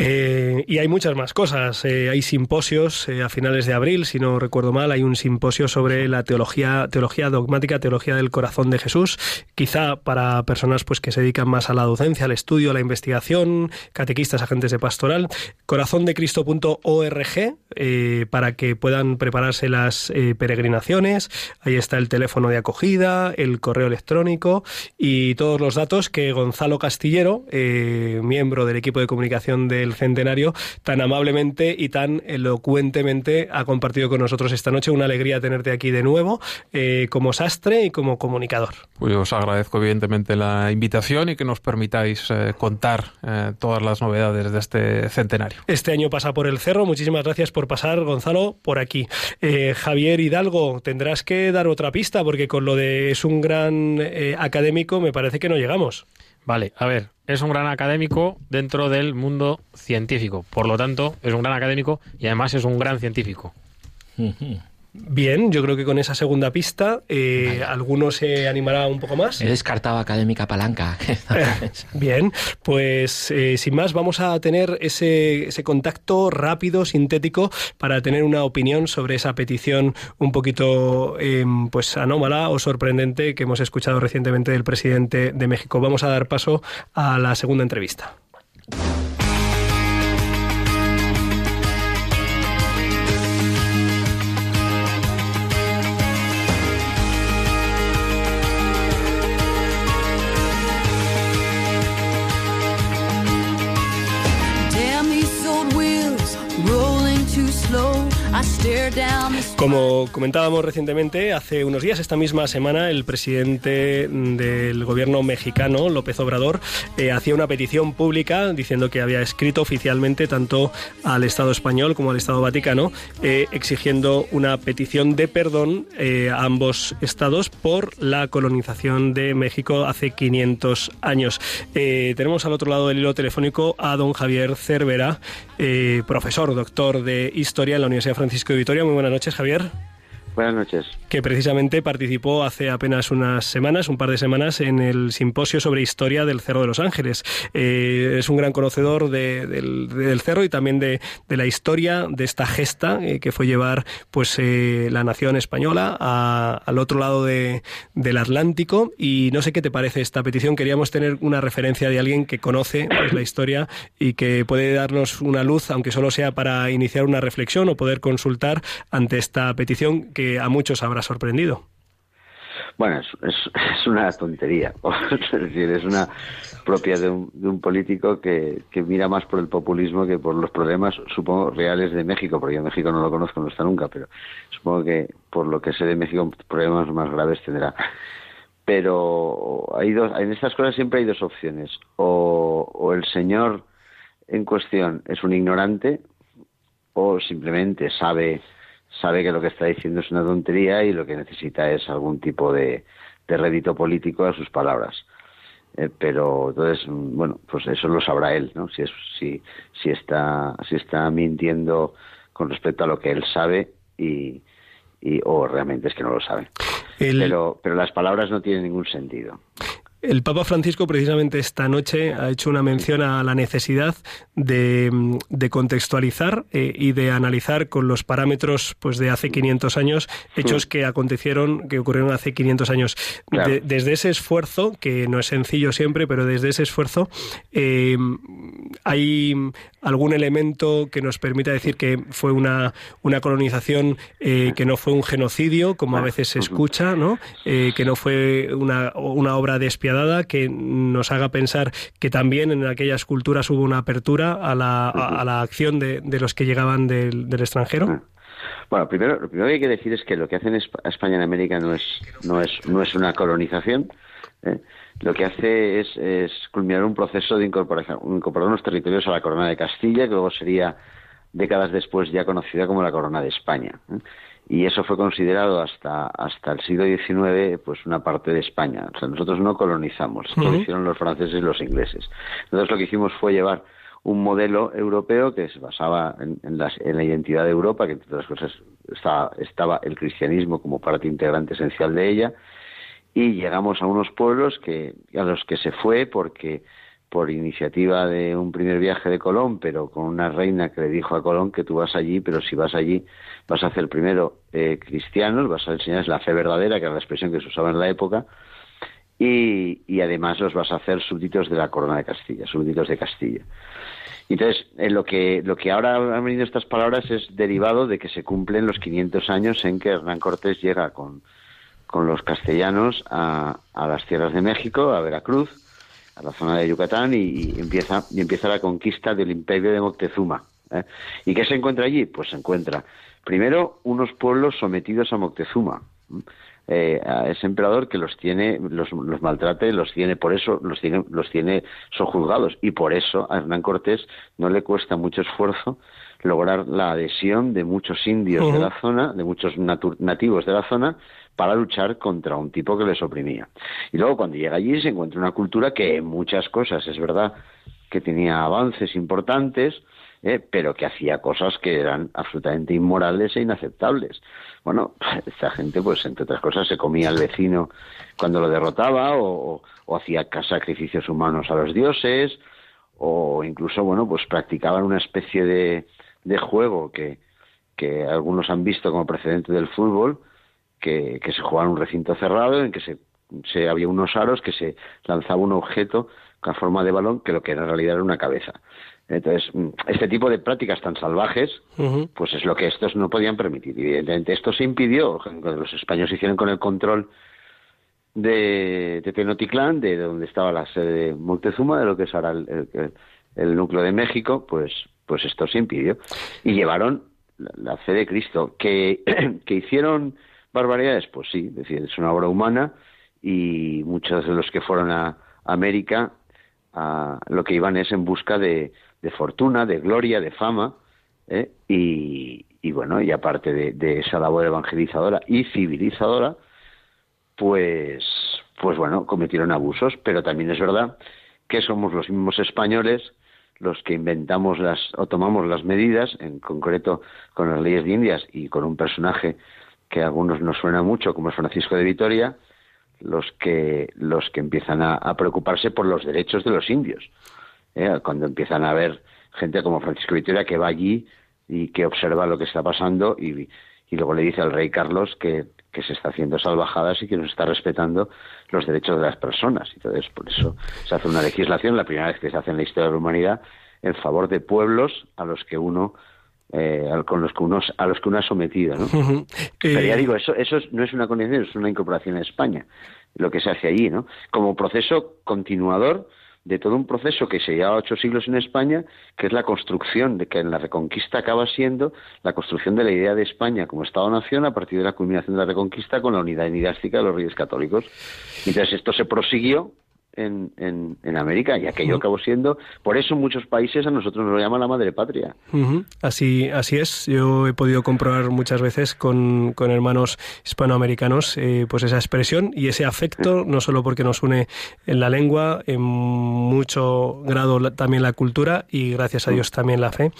Eh, y hay muchas más cosas. Eh, hay simposios eh, a finales de abril, si no recuerdo mal, hay un simposio sobre la teología, teología dogmática, teología del corazón de Jesús, quizá para personas pues que se dedican más a la docencia, al estudio, a la investigación, catequistas, agentes de pastoral. Corazondecristo.org para que puedan prepararse las peregrinaciones. Ahí está el teléfono de acogida, el correo electrónico y todos los datos que Gonzalo Castillero, miembro del equipo de comunicación de centenario, tan amablemente y tan elocuentemente ha compartido con nosotros esta noche. Una alegría tenerte aquí de nuevo, eh, como sastre y como comunicador. Pues os agradezco evidentemente la invitación y que nos permitáis eh, contar eh, todas las novedades de este centenario. Este año pasa por el cerro. Muchísimas gracias por pasar, Gonzalo, por aquí. Javier Hidalgo, tendrás que dar otra pista porque con lo de es un gran académico me parece que no llegamos. Vale, a ver, es un gran académico dentro del mundo científico. Por lo tanto, es un gran académico y además es un gran científico. Bien, yo creo que con esa segunda pista eh, alguno se animará un poco más. He descartado académica palanca. Bien, pues eh, sin más vamos a tener ese, ese, contacto rápido, sintético, para tener una opinión sobre esa petición un poquito em, pues anómala o sorprendente que hemos escuchado recientemente del presidente de México. Vamos a dar paso a la segunda entrevista. Como comentábamos recientemente, hace unos días, esta misma semana, el presidente del gobierno mexicano, López Obrador, eh, hacía una petición pública diciendo que había escrito oficialmente tanto al Estado español como al Estado vaticano, eh, exigiendo una petición de perdón eh, a ambos estados por la colonización de México hace 500 años. tenemos al otro lado del hilo telefónico a don Javier Cervera, profesor, doctor de Historia en la Universidad Francisco de Vitoria. Muy buenas noches, Javier. Buenas noches. Que precisamente participó hace apenas unas semanas, un par de semanas, en el simposio sobre historia del Cerro de los Ángeles. Eh, es un gran conocedor del, cerro y también de, la historia de esta gesta eh, que fue llevar pues eh, la nación española al otro lado del Atlántico. Y no sé qué te parece esta petición. Queríamos tener una referencia de alguien que conoce pues, la historia y que puede darnos una luz, aunque solo sea para iniciar una reflexión o poder consultar ante esta petición que a muchos habrá sorprendido. Bueno, es, una tontería, es decir, es una propia de un, político que, mira más por el populismo que por los problemas, supongo, reales de México, porque yo México no lo conozco, no está nunca, pero supongo que por lo que sé de México, problemas más graves tendrá. Pero hay dos, en estas cosas siempre hay dos opciones, o, o el señor en cuestión es un ignorante, o simplemente sabe sabe que lo que está diciendo es una tontería y lo que necesita es algún tipo de, rédito político a sus palabras. Eh, pero entonces, bueno, pues eso lo sabrá él, ¿no? Si, es, si, si, está, si está mintiendo con respecto a lo que él sabe y, y o realmente es que no lo sabe. Pero, pero las palabras no tienen ningún sentido. El Papa Francisco precisamente esta noche ha hecho una mención a la necesidad de, contextualizar eh, y de analizar con los parámetros pues de hace 500 años hechos que acontecieron, que ocurrieron hace 500 años. desde ese esfuerzo, que no es sencillo siempre, pero desde ese esfuerzo eh, hay algún elemento que nos permita decir que fue una, una colonización eh, que no fue un genocidio, como a veces se escucha, ¿no? que no fue una, una obra de espionaje que nos haga pensar que también en aquellas culturas hubo una apertura a la, a, la acción de, de, los que llegaban del, del extranjero? Ah. Bueno, primero, lo primero que hay que decir es que lo que hacen España en América no es, no es, no es una colonización. ¿eh? Lo que hace es, es, culminar un proceso de incorporación, incorporar unos territorios a la corona de Castilla, que luego sería décadas después ya conocida como la corona de España. ¿eh? Y eso fue considerado hasta hasta el siglo XIX pues una parte de España. O sea, nosotros no colonizamos, lo hicieron los franceses y los ingleses. Entonces lo que hicimos fue llevar un modelo europeo que se basaba en, en, la, en la identidad de Europa, que entre otras cosas estaba, estaba el cristianismo como parte integrante esencial de ella, y llegamos a unos pueblos que a los que se fue porque por iniciativa de un primer viaje de Colón, pero con una reina que le dijo a Colón que tú vas allí, pero si vas allí vas a hacer primero eh, cristianos, vas a enseñarles la fe verdadera, que era la expresión que se usaba en la época, y, además los vas a hacer súbditos de la corona de Castilla, súbditos de Castilla. Entonces, eh, lo que lo que ahora han venido estas palabras es derivado de que se cumplen los 500 años en que Hernán Cortés llega con, con los castellanos a, a las tierras de México, a Veracruz, a la zona de Yucatán y empieza y empieza la conquista del imperio de Moctezuma. ¿Eh? ¿Y qué se encuentra allí? Pues se encuentra primero unos pueblos sometidos a Moctezuma. Eh, a ese emperador que los tiene, los, los maltrate, los tiene, por eso los tiene, los tiene, son juzgados y por eso a Hernán Cortés no le cuesta mucho esfuerzo lograr la adhesión de muchos indios uh -huh. de la zona, de muchos nativos de la zona, para luchar contra un tipo que les oprimía. Y luego cuando llega allí se encuentra una cultura que en muchas cosas es verdad que tenía avances importantes, eh, pero que hacía cosas que eran absolutamente inmorales e inaceptables. Bueno, esta gente, pues entre otras cosas, se comía al vecino cuando lo derrotaba o, hacía sacrificios humanos a los dioses o incluso, bueno, pues practicaban una especie de, juego que, algunos han visto como precedente del fútbol, que, que se jugaba en un recinto cerrado en que se, se había unos aros que se lanzaba un objeto con forma de balón que lo que en realidad era una cabeza. Entonces, este tipo de prácticas tan salvajes, uh -huh. pues es lo que estos no podían permitir. Evidentemente, esto se impidió, los españoles hicieron con el control de, de Tenochtitlán, de donde estaba la sede de Montezuma, de lo que es ahora el, el, el, núcleo de México, pues, pues esto se impidió. Y llevaron la, la fe de Cristo. ¿Que, que hicieron barbaridades? Pues sí, es decir, es una obra humana y muchos de los que fueron a América a, lo que iban es en busca de, de fortuna, de gloria, de fama, ¿eh? y, y, bueno, y aparte de, esa labor evangelizadora y civilizadora, pues, pues bueno, cometieron abusos, pero también es verdad que somos los mismos españoles los que inventamos las o tomamos las medidas, en concreto con las leyes de Indias y con un personaje que a algunos nos suena mucho, como es Francisco de Vitoria, los que los que empiezan a, a preocuparse por los derechos de los indios. ¿Eh? Cuando empiezan a ver gente como Francisco Vitoria que va allí y que observa lo que está pasando y, y luego le dice al rey Carlos que, que, se está haciendo salvajadas y que no se está respetando los derechos de las personas. Entonces, por eso se hace una legislación, la primera vez que se hace en la historia de la humanidad, en favor de pueblos a los que uno eh, con los que uno a los que uno ha sometido, ¿no? Uh -huh. eh... Pero ya digo, eso eso no es una condición, es una incorporación en España, lo que se hace allí, ¿no? Como proceso continuador de todo un proceso que se lleva ocho siglos en España, que es la construcción de que en la Reconquista acaba siendo la construcción de la idea de España como Estado-nación a partir de la culminación de la Reconquista con la unidad dinástica de los reyes católicos. Entonces esto se prosiguió en, en, en, América y aquello uh -huh. acabó siendo por eso en muchos países a nosotros nos lo llaman la madre patria uh -huh. así así es yo he podido comprobar muchas veces con, con hermanos hispanoamericanos eh, pues esa expresión y ese afecto no solo porque nos une en la lengua en mucho grado la, también la cultura y gracias a Dios también la fe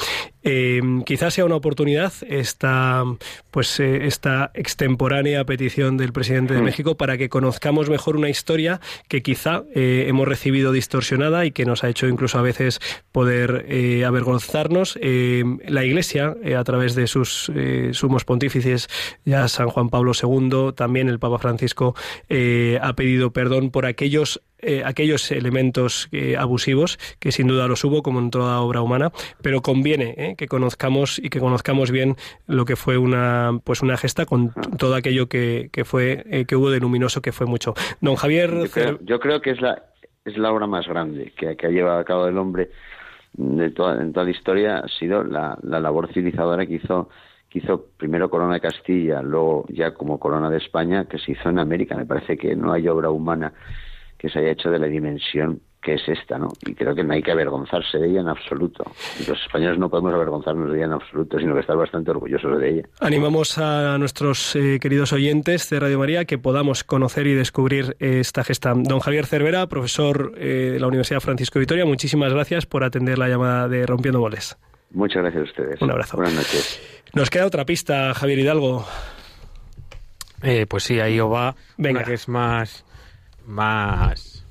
eh, quizás sea una oportunidad esta pues eh, esta extemporánea petición del presidente de México para que conozcamos mejor una historia que quizá eh, hemos recibido distorsionada y que nos ha hecho incluso a veces poder eh, avergonzarnos. La Iglesia, a través de sus sumos pontífices, ya San Juan Pablo II, también el Papa Francisco, ha pedido perdón por aquellos eh, aquellos elementos eh, abusivos que sin duda los hubo como en toda obra humana pero conviene eh, que conozcamos y que conozcamos bien lo que fue una pues una gesta con todo aquello que, que fue eh, que hubo de luminoso que fue mucho don Javier yo creo, yo creo que es la es la obra más grande que, que ha llevado a cabo el hombre de toda, en toda la historia ha sido la, la labor civilizadora que hizo que hizo primero Corona de Castilla, luego ya como Corona de España, que se hizo en América. Me parece que no hay obra humana que se haya hecho de la dimensión que es esta, ¿no? Y creo que no hay que avergonzarse de ella en absoluto. Los españoles no podemos avergonzarnos de ella en absoluto, sino que estar bastante orgullosos de ella. Animamos a nuestros eh, queridos oyentes de Radio María que podamos conocer y descubrir eh, esta gesta. Don Javier Cervera, profesor eh, de la Universidad Francisco de Vitoria, muchísimas gracias por atender la llamada de Rompiendo Moles. Muchas gracias a ustedes. Un abrazo. Buenas noches. Nos queda otra pista, Javier Hidalgo. Eh, pues sí, ahí os va Venga. una que es más... más...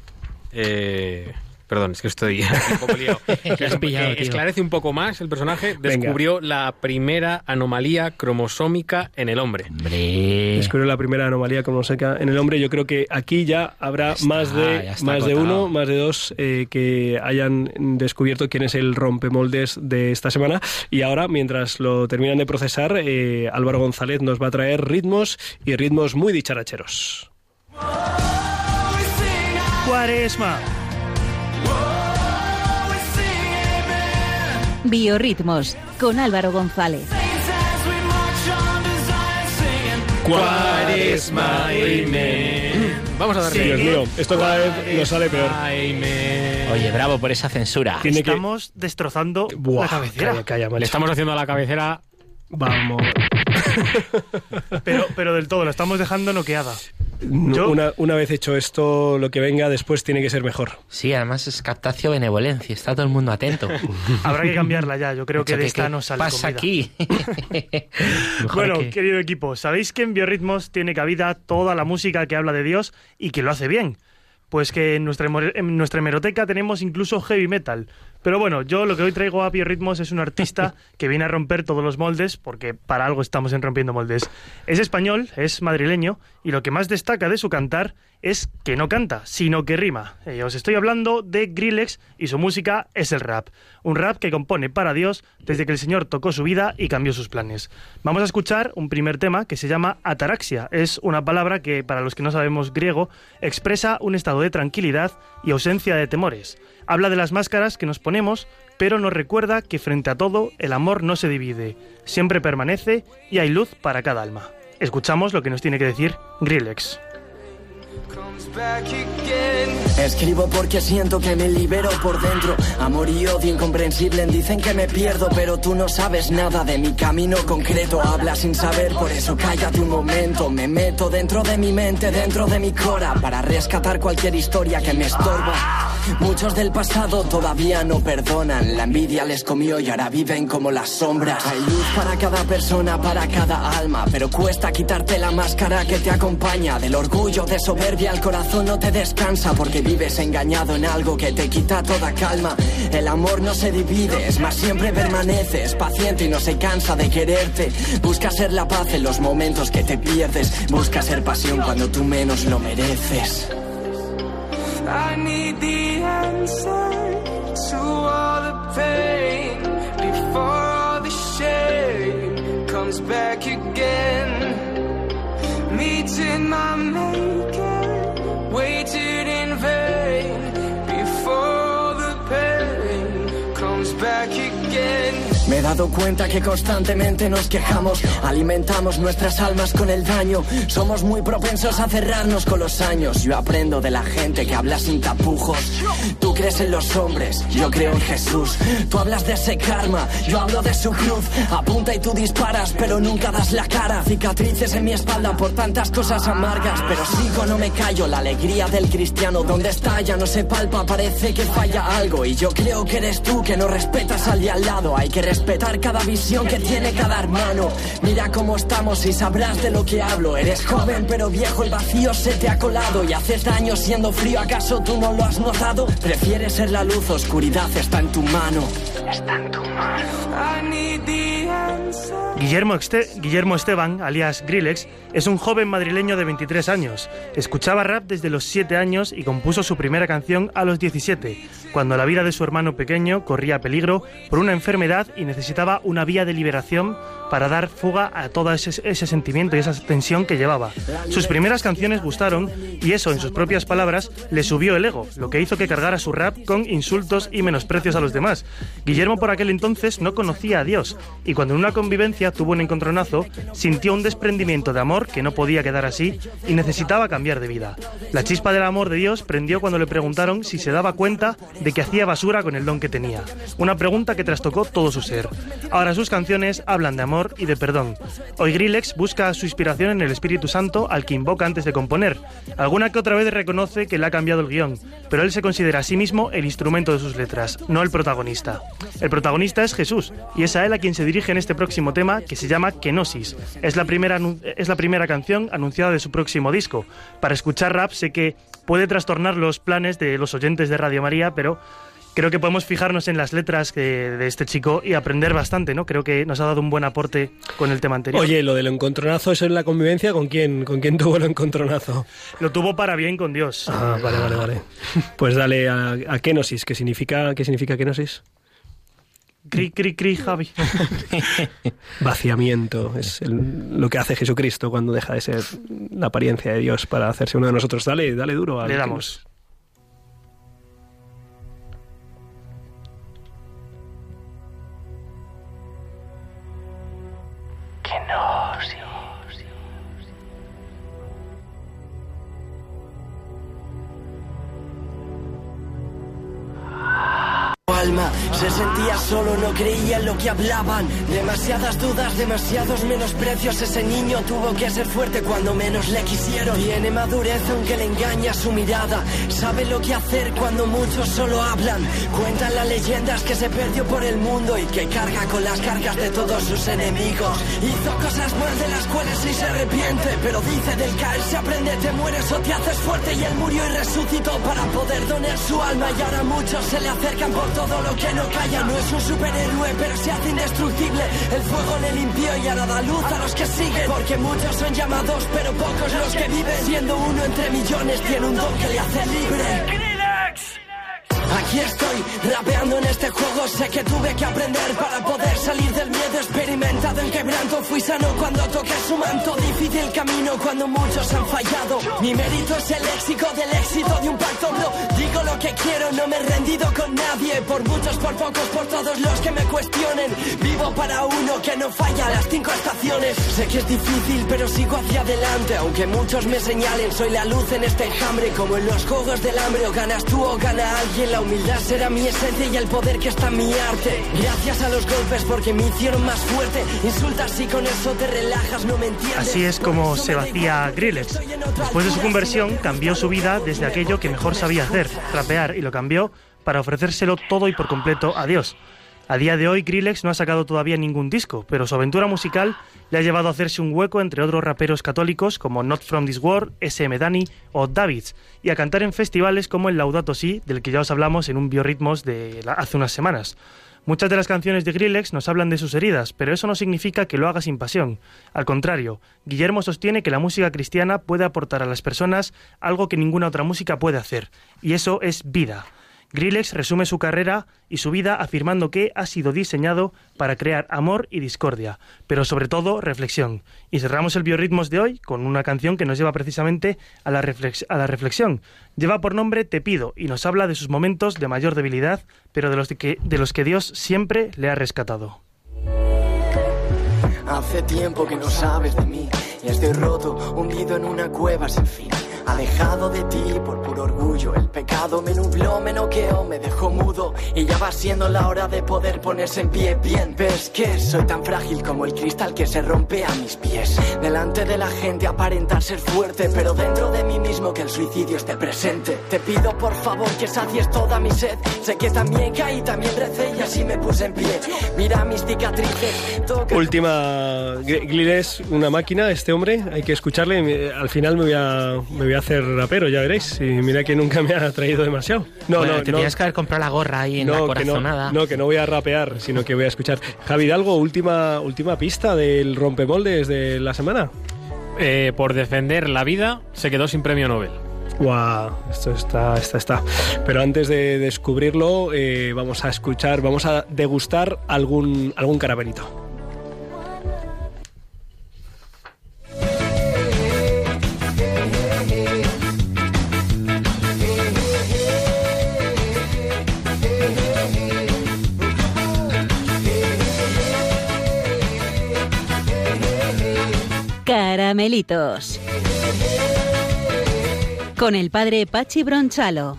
eh, perdón, es que estoy un poco liado. Pillado, Eh, esclarece un poco más el personaje. Venga. Descubrió la primera anomalía cromosómica en el hombre. Hombre. Descubrió la primera anomalía como seca en el hombre. Yo creo que aquí ya habrá está, más de más de uno, más de dos eh, que hayan descubierto quién es el rompemoldes de esta semana. Y ahora, mientras lo terminan de procesar, eh, Álvaro González nos va a traer ritmos y ritmos muy dicharacheros. Cuaresma. Biorritmos con Álvaro González. Cuaresma, Vamos a darle. Dios mío, esto cada vez nos sale peor. Oye, bravo por esa censura. Tiene que- Estamos destrozando Buah, la cabecera. Calla, calla, macho. Le estamos haciendo a la cabecera. Vamos. Pero, pero del todo, la estamos dejando noqueada. No, Yo- Una, una vez hecho esto, lo que venga después tiene que ser mejor. Sí, además es captacio benevolencia, está todo el mundo atento. Habrá que cambiarla ya. Yo creo que de ¿qué- esta no sale pasa comida. aquí? Bueno, que- querido equipo, ¿sabéis que en Biorritmos tiene cabida toda la música que habla de Dios y que lo hace bien? Pues que en nuestra, en nuestra hemeroteca tenemos incluso heavy metal. Pero bueno, yo lo que hoy traigo a Biorritmos es un artista que viene a romper todos los moldes, porque para algo estamos en Rompiendo Moldes. Es español, es madrileño, y lo que más destaca de su cantar es que no canta, sino que rima. Eh, os estoy hablando de Grillex y su música es el rap. Un rap que compone para Dios desde que el Señor tocó su vida y cambió sus planes. Vamos a escuchar un primer tema que se llama ataraxia. Es una palabra que, para los que no sabemos griego, expresa un estado de tranquilidad y ausencia de temores. Habla de las máscaras que nos ponemos, pero nos recuerda que frente a todo el amor no se divide, siempre permanece y hay luz para cada alma. Escuchamos lo que nos tiene que decir Grillex. Escribo porque siento que me libero por dentro. Amor y odio incomprensible. Dicen que me pierdo, pero tú no sabes nada de mi camino concreto. Hablas sin saber, por eso cállate un momento. Me meto dentro de mi mente, dentro de mi cora, para rescatar cualquier historia que me estorba. Muchos del pasado todavía no perdonan. La envidia les comió y ahora viven como las sombras. Hay luz para cada persona, para cada alma, pero cuesta quitarte la máscara que te acompaña. Del orgullo, de soberbia, el corazón no te descansa porque vives engañado en algo que te quita toda calma. El amor no se divide, es más, siempre permanece. Es paciente y no se cansa de quererte. Busca ser la paz en los momentos que te pierdes. Busca ser pasión cuando tú menos lo mereces. I need the answer to all the pain before all the shame comes back again. Meeting my maker, Me he dado cuenta que constantemente nos quejamos, alimentamos nuestras almas con el daño, somos muy propensos a cerrarnos con los años. Yo aprendo de la gente que habla sin tapujos. Tú crees en los hombres, yo creo en Jesús. Tú hablas de ese karma, yo hablo de su cruz. Apunta y tú disparas, pero nunca das la cara. Cicatrices en mi espalda por tantas cosas amargas, pero sigo, no me callo. La alegría del cristiano, donde está ya no se palpa, parece que falla algo. Y yo creo que eres tú que no respetas al de al lado. Hay que cada visión que tiene cada hermano. Mira cómo estamos y sabrás de lo que hablo. Eres joven pero viejo, el vacío se te ha colado y haces daño siendo frío. ¿Acaso tú no lo has notado? Prefieres ser la luz, oscuridad está en tu mano. Está en tu mano. I need the answer. Guillermo, Este- Guillermo Esteban, alias Grillex, es un joven madrileño de 23 años. Escuchaba rap desde los 7 años y compuso su primera canción a los 17, cuando la vida de su hermano pequeño corría peligro por una enfermedad y necesitaba una vía de liberación para dar fuga a todo ese, ese sentimiento y esa tensión que llevaba. Sus primeras canciones gustaron y eso, en sus propias palabras, le subió el ego, lo que hizo que cargara su rap con insultos y menosprecios a los demás. Guillermo por aquel entonces no conocía a Dios y cuando en una convivencia tuvo un encontronazo, sintió un desprendimiento de amor que no podía quedar así y necesitaba cambiar de vida. La chispa del amor de Dios prendió cuando le preguntaron si se daba cuenta de que hacía basura con el don que tenía. Una pregunta que trastocó todo su ser. Ahora sus canciones hablan de amor y de perdón. Hoy Grillex busca su inspiración en el Espíritu Santo al que invoca antes de componer. Alguna que otra vez reconoce que le ha cambiado el guion, pero él se considera a sí mismo el instrumento de sus letras, no el protagonista. El protagonista es Jesús, y es a él a quien se dirige en este próximo tema que se llama Kenosis. Es la primera, es la primera canción anunciada de su próximo disco. Para escuchar rap sé que puede trastornar los planes de los oyentes de Radio María, pero creo que podemos fijarnos en las letras que- de este chico y aprender bastante, ¿no? Creo que nos ha dado un buen aporte con el tema anterior. Oye, lo del encontronazo, eso en la convivencia, ¿con quién, con quién tuvo el encontronazo? Lo tuvo para bien con Dios. Ah, vale, vale, vale. Pues dale a, a kenosis, ¿qué significa, qué significa kenosis? Cri, cri, cri, Javi. Vaciamiento, es el- lo que hace Jesucristo cuando deja de ser la apariencia de Dios para hacerse uno de nosotros. Dale, dale duro. al Le que damos. Alma se sentía solo, no creía en lo que hablaban. Demasiadas dudas, demasiados menosprecios. Ese niño tuvo que ser fuerte cuando menos le quisieron. Tiene madurez aunque le engaña su mirada. Sabe lo que hacer cuando muchos solo hablan. Cuentan las leyendas que se perdió por el mundo y que carga con las cargas de todos sus enemigos. Hizo cosas mal de las cuales sí se arrepiente, pero dice del caer se aprende, te mueres o te haces fuerte y él murió y resucitó para poder donar su alma y ahora muchos se le acercan por todo lo que no calla. No es un superhéroe, pero se hace indestructible. El fuego le limpió y ahora da luz a los que siguen, porque muchos son llamados, pero pocos los que viven. Siendo uno entre millones, tiene un don que le hace libre. Aquí estoy, rapeando en este juego. Sé que tuve que aprender para poder salir del miedo. Experimentado en quebranto, fui sano cuando toqué su manto. Difícil camino cuando muchos han fallado. Mi mérito es el léxico del éxito de un pacto, bro. Digo lo que quiero, no me he rendido con nadie. Por muchos, por pocos, por todos los que me cuestionen. Vivo para uno que no falla las cinco estaciones. Sé que es difícil, pero sigo hacia adelante. Aunque muchos me señalen, soy la luz en este enjambre. Como en los juegos del hambre, o ganas tú o gana alguien. La humildad será mi esencia y el poder que está en mi arte. Gracias a los golpes porque me hicieron más fuerte. Insultas y con eso te relajas, no me entiendes. Así es como se vacía Grillex. Después de su conversión, cambió su vida desde aquello que mejor sabía hacer, rapear, y lo cambió para ofrecérselo todo y por completo a Dios. A día de hoy, Grillex no ha sacado todavía ningún disco, pero su aventura musical le ha llevado a hacerse un hueco entre otros raperos católicos como Not From This World, SM Dani o Davids, y a cantar en festivales como el Laudato Si, del que ya os hablamos en un Biorritmos de hace unas semanas. Muchas de las canciones de Grillex nos hablan de sus heridas, pero eso no significa que lo haga sin pasión. Al contrario, Guillermo sostiene que la música cristiana puede aportar a las personas algo que ninguna otra música puede hacer, y eso es vida. Grillex resume su carrera y su vida afirmando que ha sido diseñado para crear amor y discordia, pero sobre todo reflexión. Y cerramos el Biorritmos de hoy con una canción que nos lleva precisamente a la, a la reflexión. Lleva por nombre Te pido y nos habla de sus momentos de mayor debilidad, pero de los de que, de los que Dios siempre le ha rescatado. Hace tiempo que no sabes de mí y estoy roto, hundido en una cueva sin fin. Alejado de ti por puro orgullo, el pecado me nubló, me noqueó, me dejó mudo y ya va siendo la hora de poder ponerse en pie bien. ¿Ves que soy tan frágil como el cristal que se rompe a mis pies? Delante de la gente aparentar ser fuerte, pero dentro de mí mismo que el suicidio esté presente. Te pido por favor que sacies toda mi sed. Sé que también caí, también recé y así me puse en pie. Mira mis cicatrices, toca Última. Glile es una máquina, este hombre, hay que escucharle. me- Al final me voy a hacer rapero, ya veréis. Y mira que nunca me ha traído demasiado. No, Bueno, no, te no. que haber comprado la gorra ahí en la No, que no, corazonada. no, que no voy a rapear, sino que voy a escuchar. Javi Hidalgo, última, última pista del rompemoldes de la semana. Eh, por defender la vida se quedó sin premio Nobel. Guau, esto está, está, está. Pero antes de descubrirlo, eh, vamos a escuchar, vamos a degustar algún, algún caramelito. Caramelitos. Con el padre Pachi Bronchalo.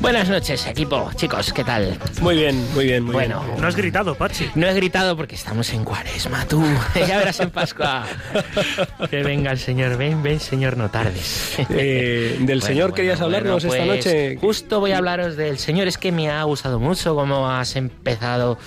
Buenas noches, equipo. Chicos, ¿qué tal? Muy bien, muy bien, muy Bueno, No has gritado, Pachi. no he gritado porque estamos en cuaresma, tú. ya verás en Pascua. que venga el Señor. Ven, ven, Señor, no tardes. bien. Eh, del Bueno, Señor bueno, querías bueno, hablarnos esta pues, noche. Justo voy a hablaros del Señor. Es que me ha gustado mucho cómo has empezado.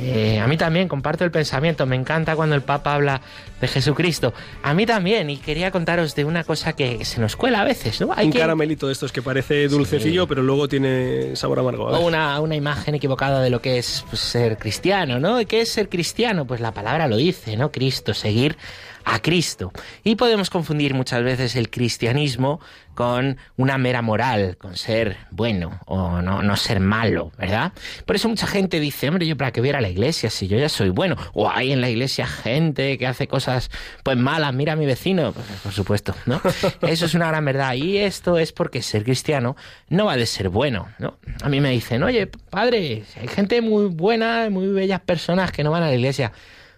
Eh, a mí también comparto el pensamiento. Me encanta cuando el Papa habla de Jesucristo. A mí también. Y quería contaros de una cosa que se nos cuela a veces, ¿no? Hay Un caramelito de estos que parece dulcecillo, pero luego tiene sabor amargo. O una, una imagen equivocada de lo que es pues, ser cristiano, ¿no? ¿Y ¿Qué es ser cristiano? Pues la palabra lo dice, ¿no? Cristo, seguir a Cristo. Y podemos confundir muchas veces el cristianismo con una mera moral, con ser bueno o no, no ser malo, ¿verdad? Por eso mucha gente dice, hombre, yo para qué voy a ir a la iglesia si yo ya soy bueno. O hay en la iglesia gente que hace cosas pues malas, mira a mi vecino. Pues, por supuesto, ¿no? Eso es una gran verdad. Y esto es porque ser cristiano no va de ser bueno, ¿no? A mí me dicen, oye, padre, hay gente muy buena, muy bellas personas que no van a la iglesia.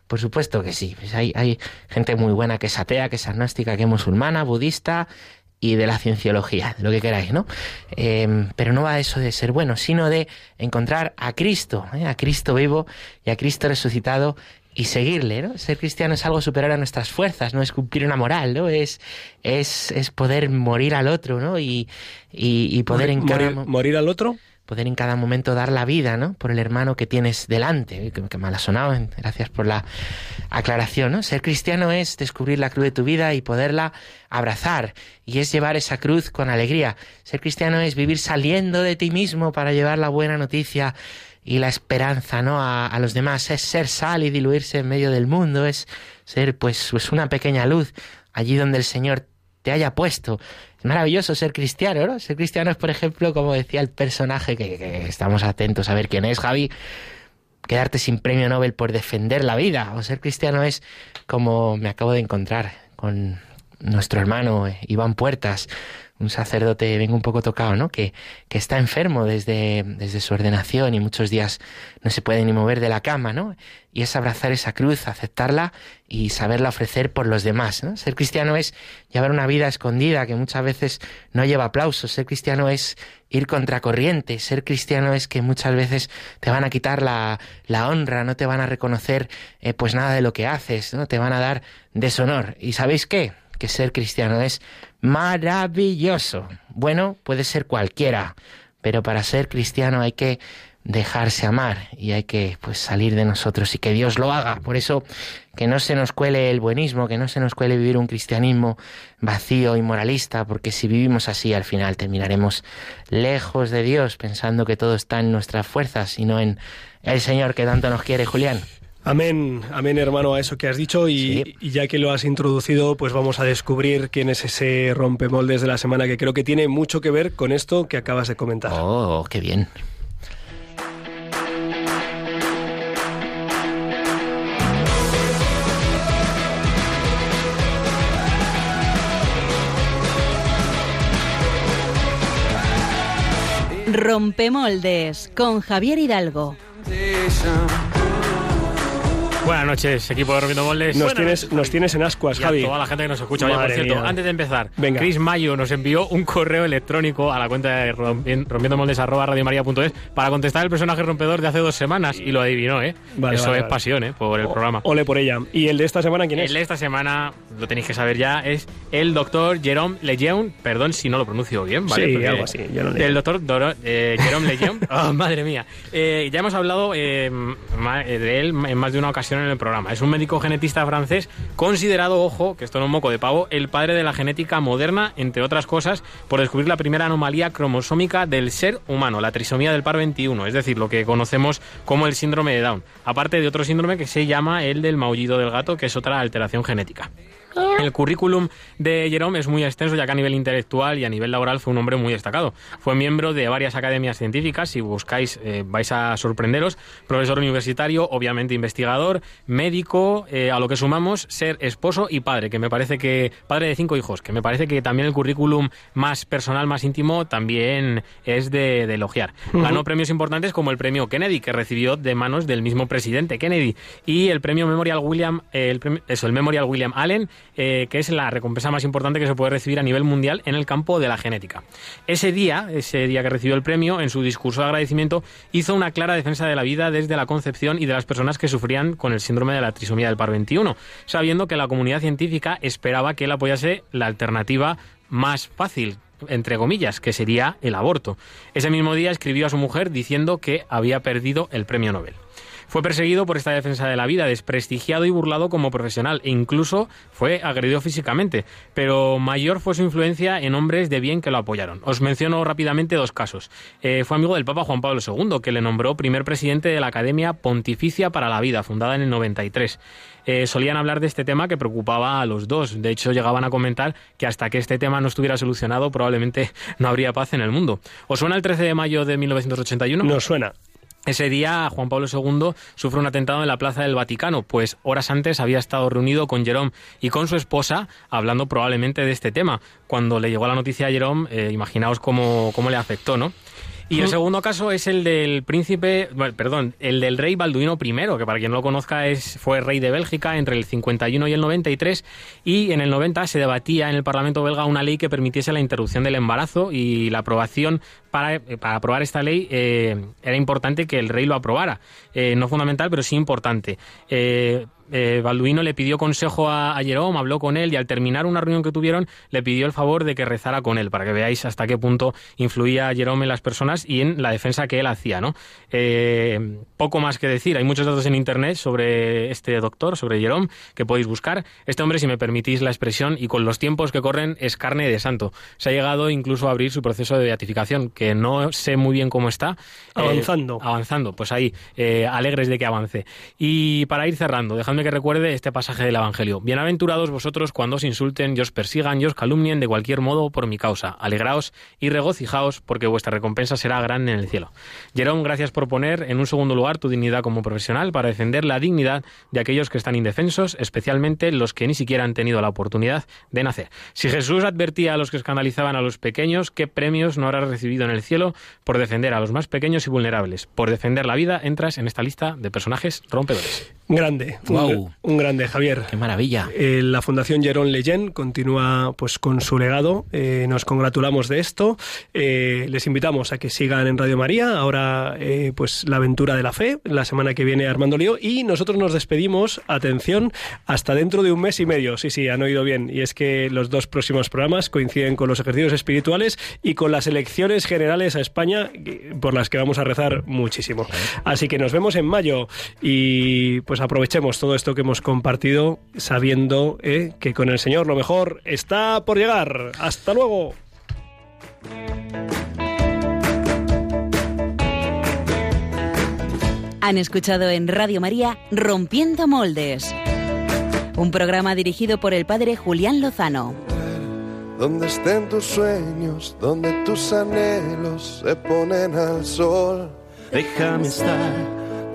Por supuesto que sí. Pues hay, hay gente muy buena que es atea, que es agnóstica, que es musulmana, budista y de la cienciología, de lo que queráis, ¿no? Eh, pero no va eso de ser bueno, sino de encontrar a Cristo, ¿eh? a Cristo vivo y a Cristo resucitado y seguirle, ¿no? Ser cristiano es algo superior a nuestras fuerzas, no es cumplir una moral, ¿no? Es, es, es poder morir al otro, ¿no? Y, y, y poder morir, mo- morir al otro. Poder en cada momento dar la vida, ¿no? Por el hermano que tienes delante. Que, que mal ha sonado, eh, gracias por la aclaración, ¿no? Ser cristiano es descubrir la cruz de tu vida y poderla abrazar. Y es llevar esa cruz con alegría. Ser cristiano es vivir saliendo de ti mismo para llevar la buena noticia y la esperanza, ¿no? A, a los demás. Es ser sal y diluirse en medio del mundo. Es ser, pues, pues una pequeña luz allí donde el Señor te haya puesto. Maravilloso ser cristiano, ¿no? Ser cristiano es, por ejemplo, como decía el personaje que, que estamos atentos a ver quién es, Javi, quedarte sin premio Nobel por defender la vida. O ser cristiano es como me acabo de encontrar con nuestro hermano eh, Iván Puertas, un sacerdote, vengo un poco tocado, ¿no? Que, que está enfermo desde, desde su ordenación y muchos días no se puede ni mover de la cama, ¿no? Y es abrazar esa cruz, aceptarla y saberla ofrecer por los demás, ¿no? Ser cristiano es llevar una vida escondida que muchas veces no lleva aplausos. Ser cristiano es ir contracorriente. Ser cristiano es que muchas veces te van a quitar la, la honra, no te van a reconocer eh, pues nada de lo que haces, ¿no? Te van a dar deshonor. ¿Y sabéis qué? Que ser cristiano es maravilloso. Bueno, puede ser cualquiera, pero para ser cristiano hay que dejarse amar y hay que pues salir de nosotros y que Dios lo haga. Por eso que no se nos cuele el buenismo, que no se nos cuele vivir un cristianismo vacío y moralista, porque si vivimos así al final terminaremos lejos de Dios, pensando que todo está en nuestras fuerzas y no en el Señor que tanto nos quiere, Julián. Amén, amén hermano a eso que has dicho y, Sí. y ya que lo has introducido, pues vamos a descubrir quién es ese rompemoldes de la semana que creo que tiene mucho que ver con esto que acabas de comentar. Oh, qué bien. Rompemoldes con Javier Hidalgo. Buenas noches, equipo de Rompiendo Moldes. Nos tienes, noches, nos tienes en ascuas, Y a Javi. toda la gente que nos escucha. Por cierto, mía. antes de empezar, Venga. Chris Mayo nos envió un correo electrónico a la cuenta de rompien- rompiendomoldes arroba radiomaria.es para contestar el personaje rompedor de hace dos semanas y lo adivinó, ¿eh? Vale, Eso vale, es vale. pasión, ¿eh? Por el programa. Ole por ella. ¿Y el de esta semana quién es? El de esta semana, lo tenéis que saber ya, es el doctor Jerome Lejeune. Perdón si no lo pronuncio bien, ¿vale? Sí, Porque- algo así, yo no El doctor Doro- eh, Jerome Lejeune. Oh, madre mía. Eh, ya hemos hablado eh, de él en más de una ocasión en el programa. Es un médico genetista francés considerado, ojo, que esto no es moco de pavo, el padre de la genética moderna, entre otras cosas, por descubrir la primera anomalía cromosómica del ser humano, la trisomía del par 21, es decir, lo que conocemos como el síndrome de Down. Aparte de otro síndrome que se llama el del maullido del gato, que es otra alteración genética. El currículum de Jerome es muy extenso, ya que a nivel intelectual y a nivel laboral fue un hombre muy destacado. Fue miembro de varias academias científicas, si buscáis eh, vais a sorprenderos. Profesor universitario, obviamente investigador, médico, eh, a lo que sumamos ser esposo y padre, que me parece que padre de cinco hijos, que me parece que también el currículum más personal, más íntimo, también es de, de elogiar. Ganó premios importantes como el premio Kennedy, que recibió de manos del mismo presidente Kennedy, y el premio Memorial William, eh, el premio- eso, el Memorial William Allen, eh, que es la recompensa más importante que se puede recibir a nivel mundial en el campo de la genética. Ese día, ese día que recibió el premio, en su discurso de agradecimiento, hizo una clara defensa de la vida desde la concepción y de las personas que sufrían con el síndrome de la trisomía del par 21, sabiendo que la comunidad científica esperaba que él apoyase la alternativa más fácil entre comillas, que sería el aborto. Ese mismo día escribió a su mujer diciendo que había perdido el premio Nobel. Fue perseguido por esta defensa de la vida, desprestigiado y burlado como profesional e incluso fue agredido físicamente, pero mayor fue su influencia en hombres de bien que lo apoyaron. Os menciono rápidamente dos casos. Eh, fue amigo del Papa Juan Pablo II, que le nombró primer presidente de la Academia Pontificia para la Vida, fundada en el 93. Eh, solían hablar de este tema que preocupaba a los dos. De hecho, llegaban a comentar que hasta que este tema no estuviera solucionado, probablemente no habría paz en el mundo. ¿Os suena el 13 de mayo de 1981? Nos suena. Ese día Juan Pablo II sufre un atentado en la Plaza del Vaticano, pues horas antes había estado reunido con Jerome y con su esposa hablando probablemente de este tema. Cuando le llegó la noticia a Jerome, eh, imaginaos cómo, cómo le afectó, ¿no? Y el segundo caso es el del príncipe, bueno, perdón, el del rey Balduino I, que para quien no lo conozca es, fue rey de Bélgica entre el 51 y el 93, y en el 90 se debatía en el Parlamento belga una ley que permitiese la interrupción del embarazo y la aprobación para, eh, para aprobar esta ley eh, era importante que el rey lo aprobara. Eh, no fundamental, pero sí importante. Eh, eh, Balduino le pidió consejo a, a Jerome, habló con él y al terminar una reunión que tuvieron le pidió el favor de que rezara con él para que veáis hasta qué punto influía Jerome en las personas y en la defensa que él hacía. ¿no? Eh, poco más que decir, hay muchos datos en internet sobre este doctor, sobre Jerome, que podéis buscar. Este hombre, si me permitís la expresión, y con los tiempos que corren, es carne de santo. Se ha llegado incluso a abrir su proceso de beatificación, que no sé muy bien cómo está. Eh, Avanzando. avanzando, pues ahí, alegres de que avance. Y para ir cerrando, que recuerde este pasaje del Evangelio. Bienaventurados vosotros cuando os insulten y os persigan y os calumnien de cualquier modo por mi causa. Alegraos y regocijaos porque vuestra recompensa será grande en el cielo. Jerón, gracias por poner en un segundo lugar tu dignidad como profesional para defender la dignidad de aquellos que están indefensos, especialmente los que ni siquiera han tenido la oportunidad de nacer. Si Jesús advertía a los que escandalizaban a los pequeños, ¿qué premios no habrás recibido en el cielo por defender a los más pequeños y vulnerables? Por defender la vida entras en esta lista de personajes rompedores. Grande, un, Guau. un grande, Javier. Qué maravilla. Eh, la Fundación Jerón Leyen continúa pues con su legado. Eh, nos congratulamos de esto. Eh, les invitamos a que sigan en Radio María. Ahora, eh, pues la aventura de la fe. La semana que viene Armando Lío. Y nosotros nos despedimos, atención, hasta dentro de un mes y medio. Sí, sí, han oído bien. Y es que los dos próximos programas coinciden con los ejercicios espirituales y con las elecciones generales a España, por las que vamos a rezar muchísimo. Así que nos vemos en mayo y pues aprovechemos todo esto que hemos compartido sabiendo eh, que con el Señor lo mejor está por llegar. Hasta luego. Han escuchado en Radio María Rompiendo Moldes, un programa dirigido por el padre Julián Lozano. Donde estén tus sueños, donde tus anhelos se ponen al sol. Déjame estar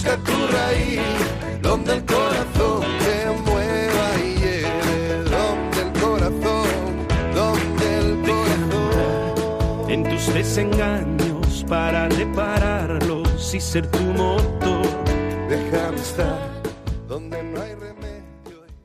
busca tu raíz, donde el corazón te mueva y lleve, donde el corazón, donde el corazón. En tus desengaños para repararlos y ser tu motor. Déjame estar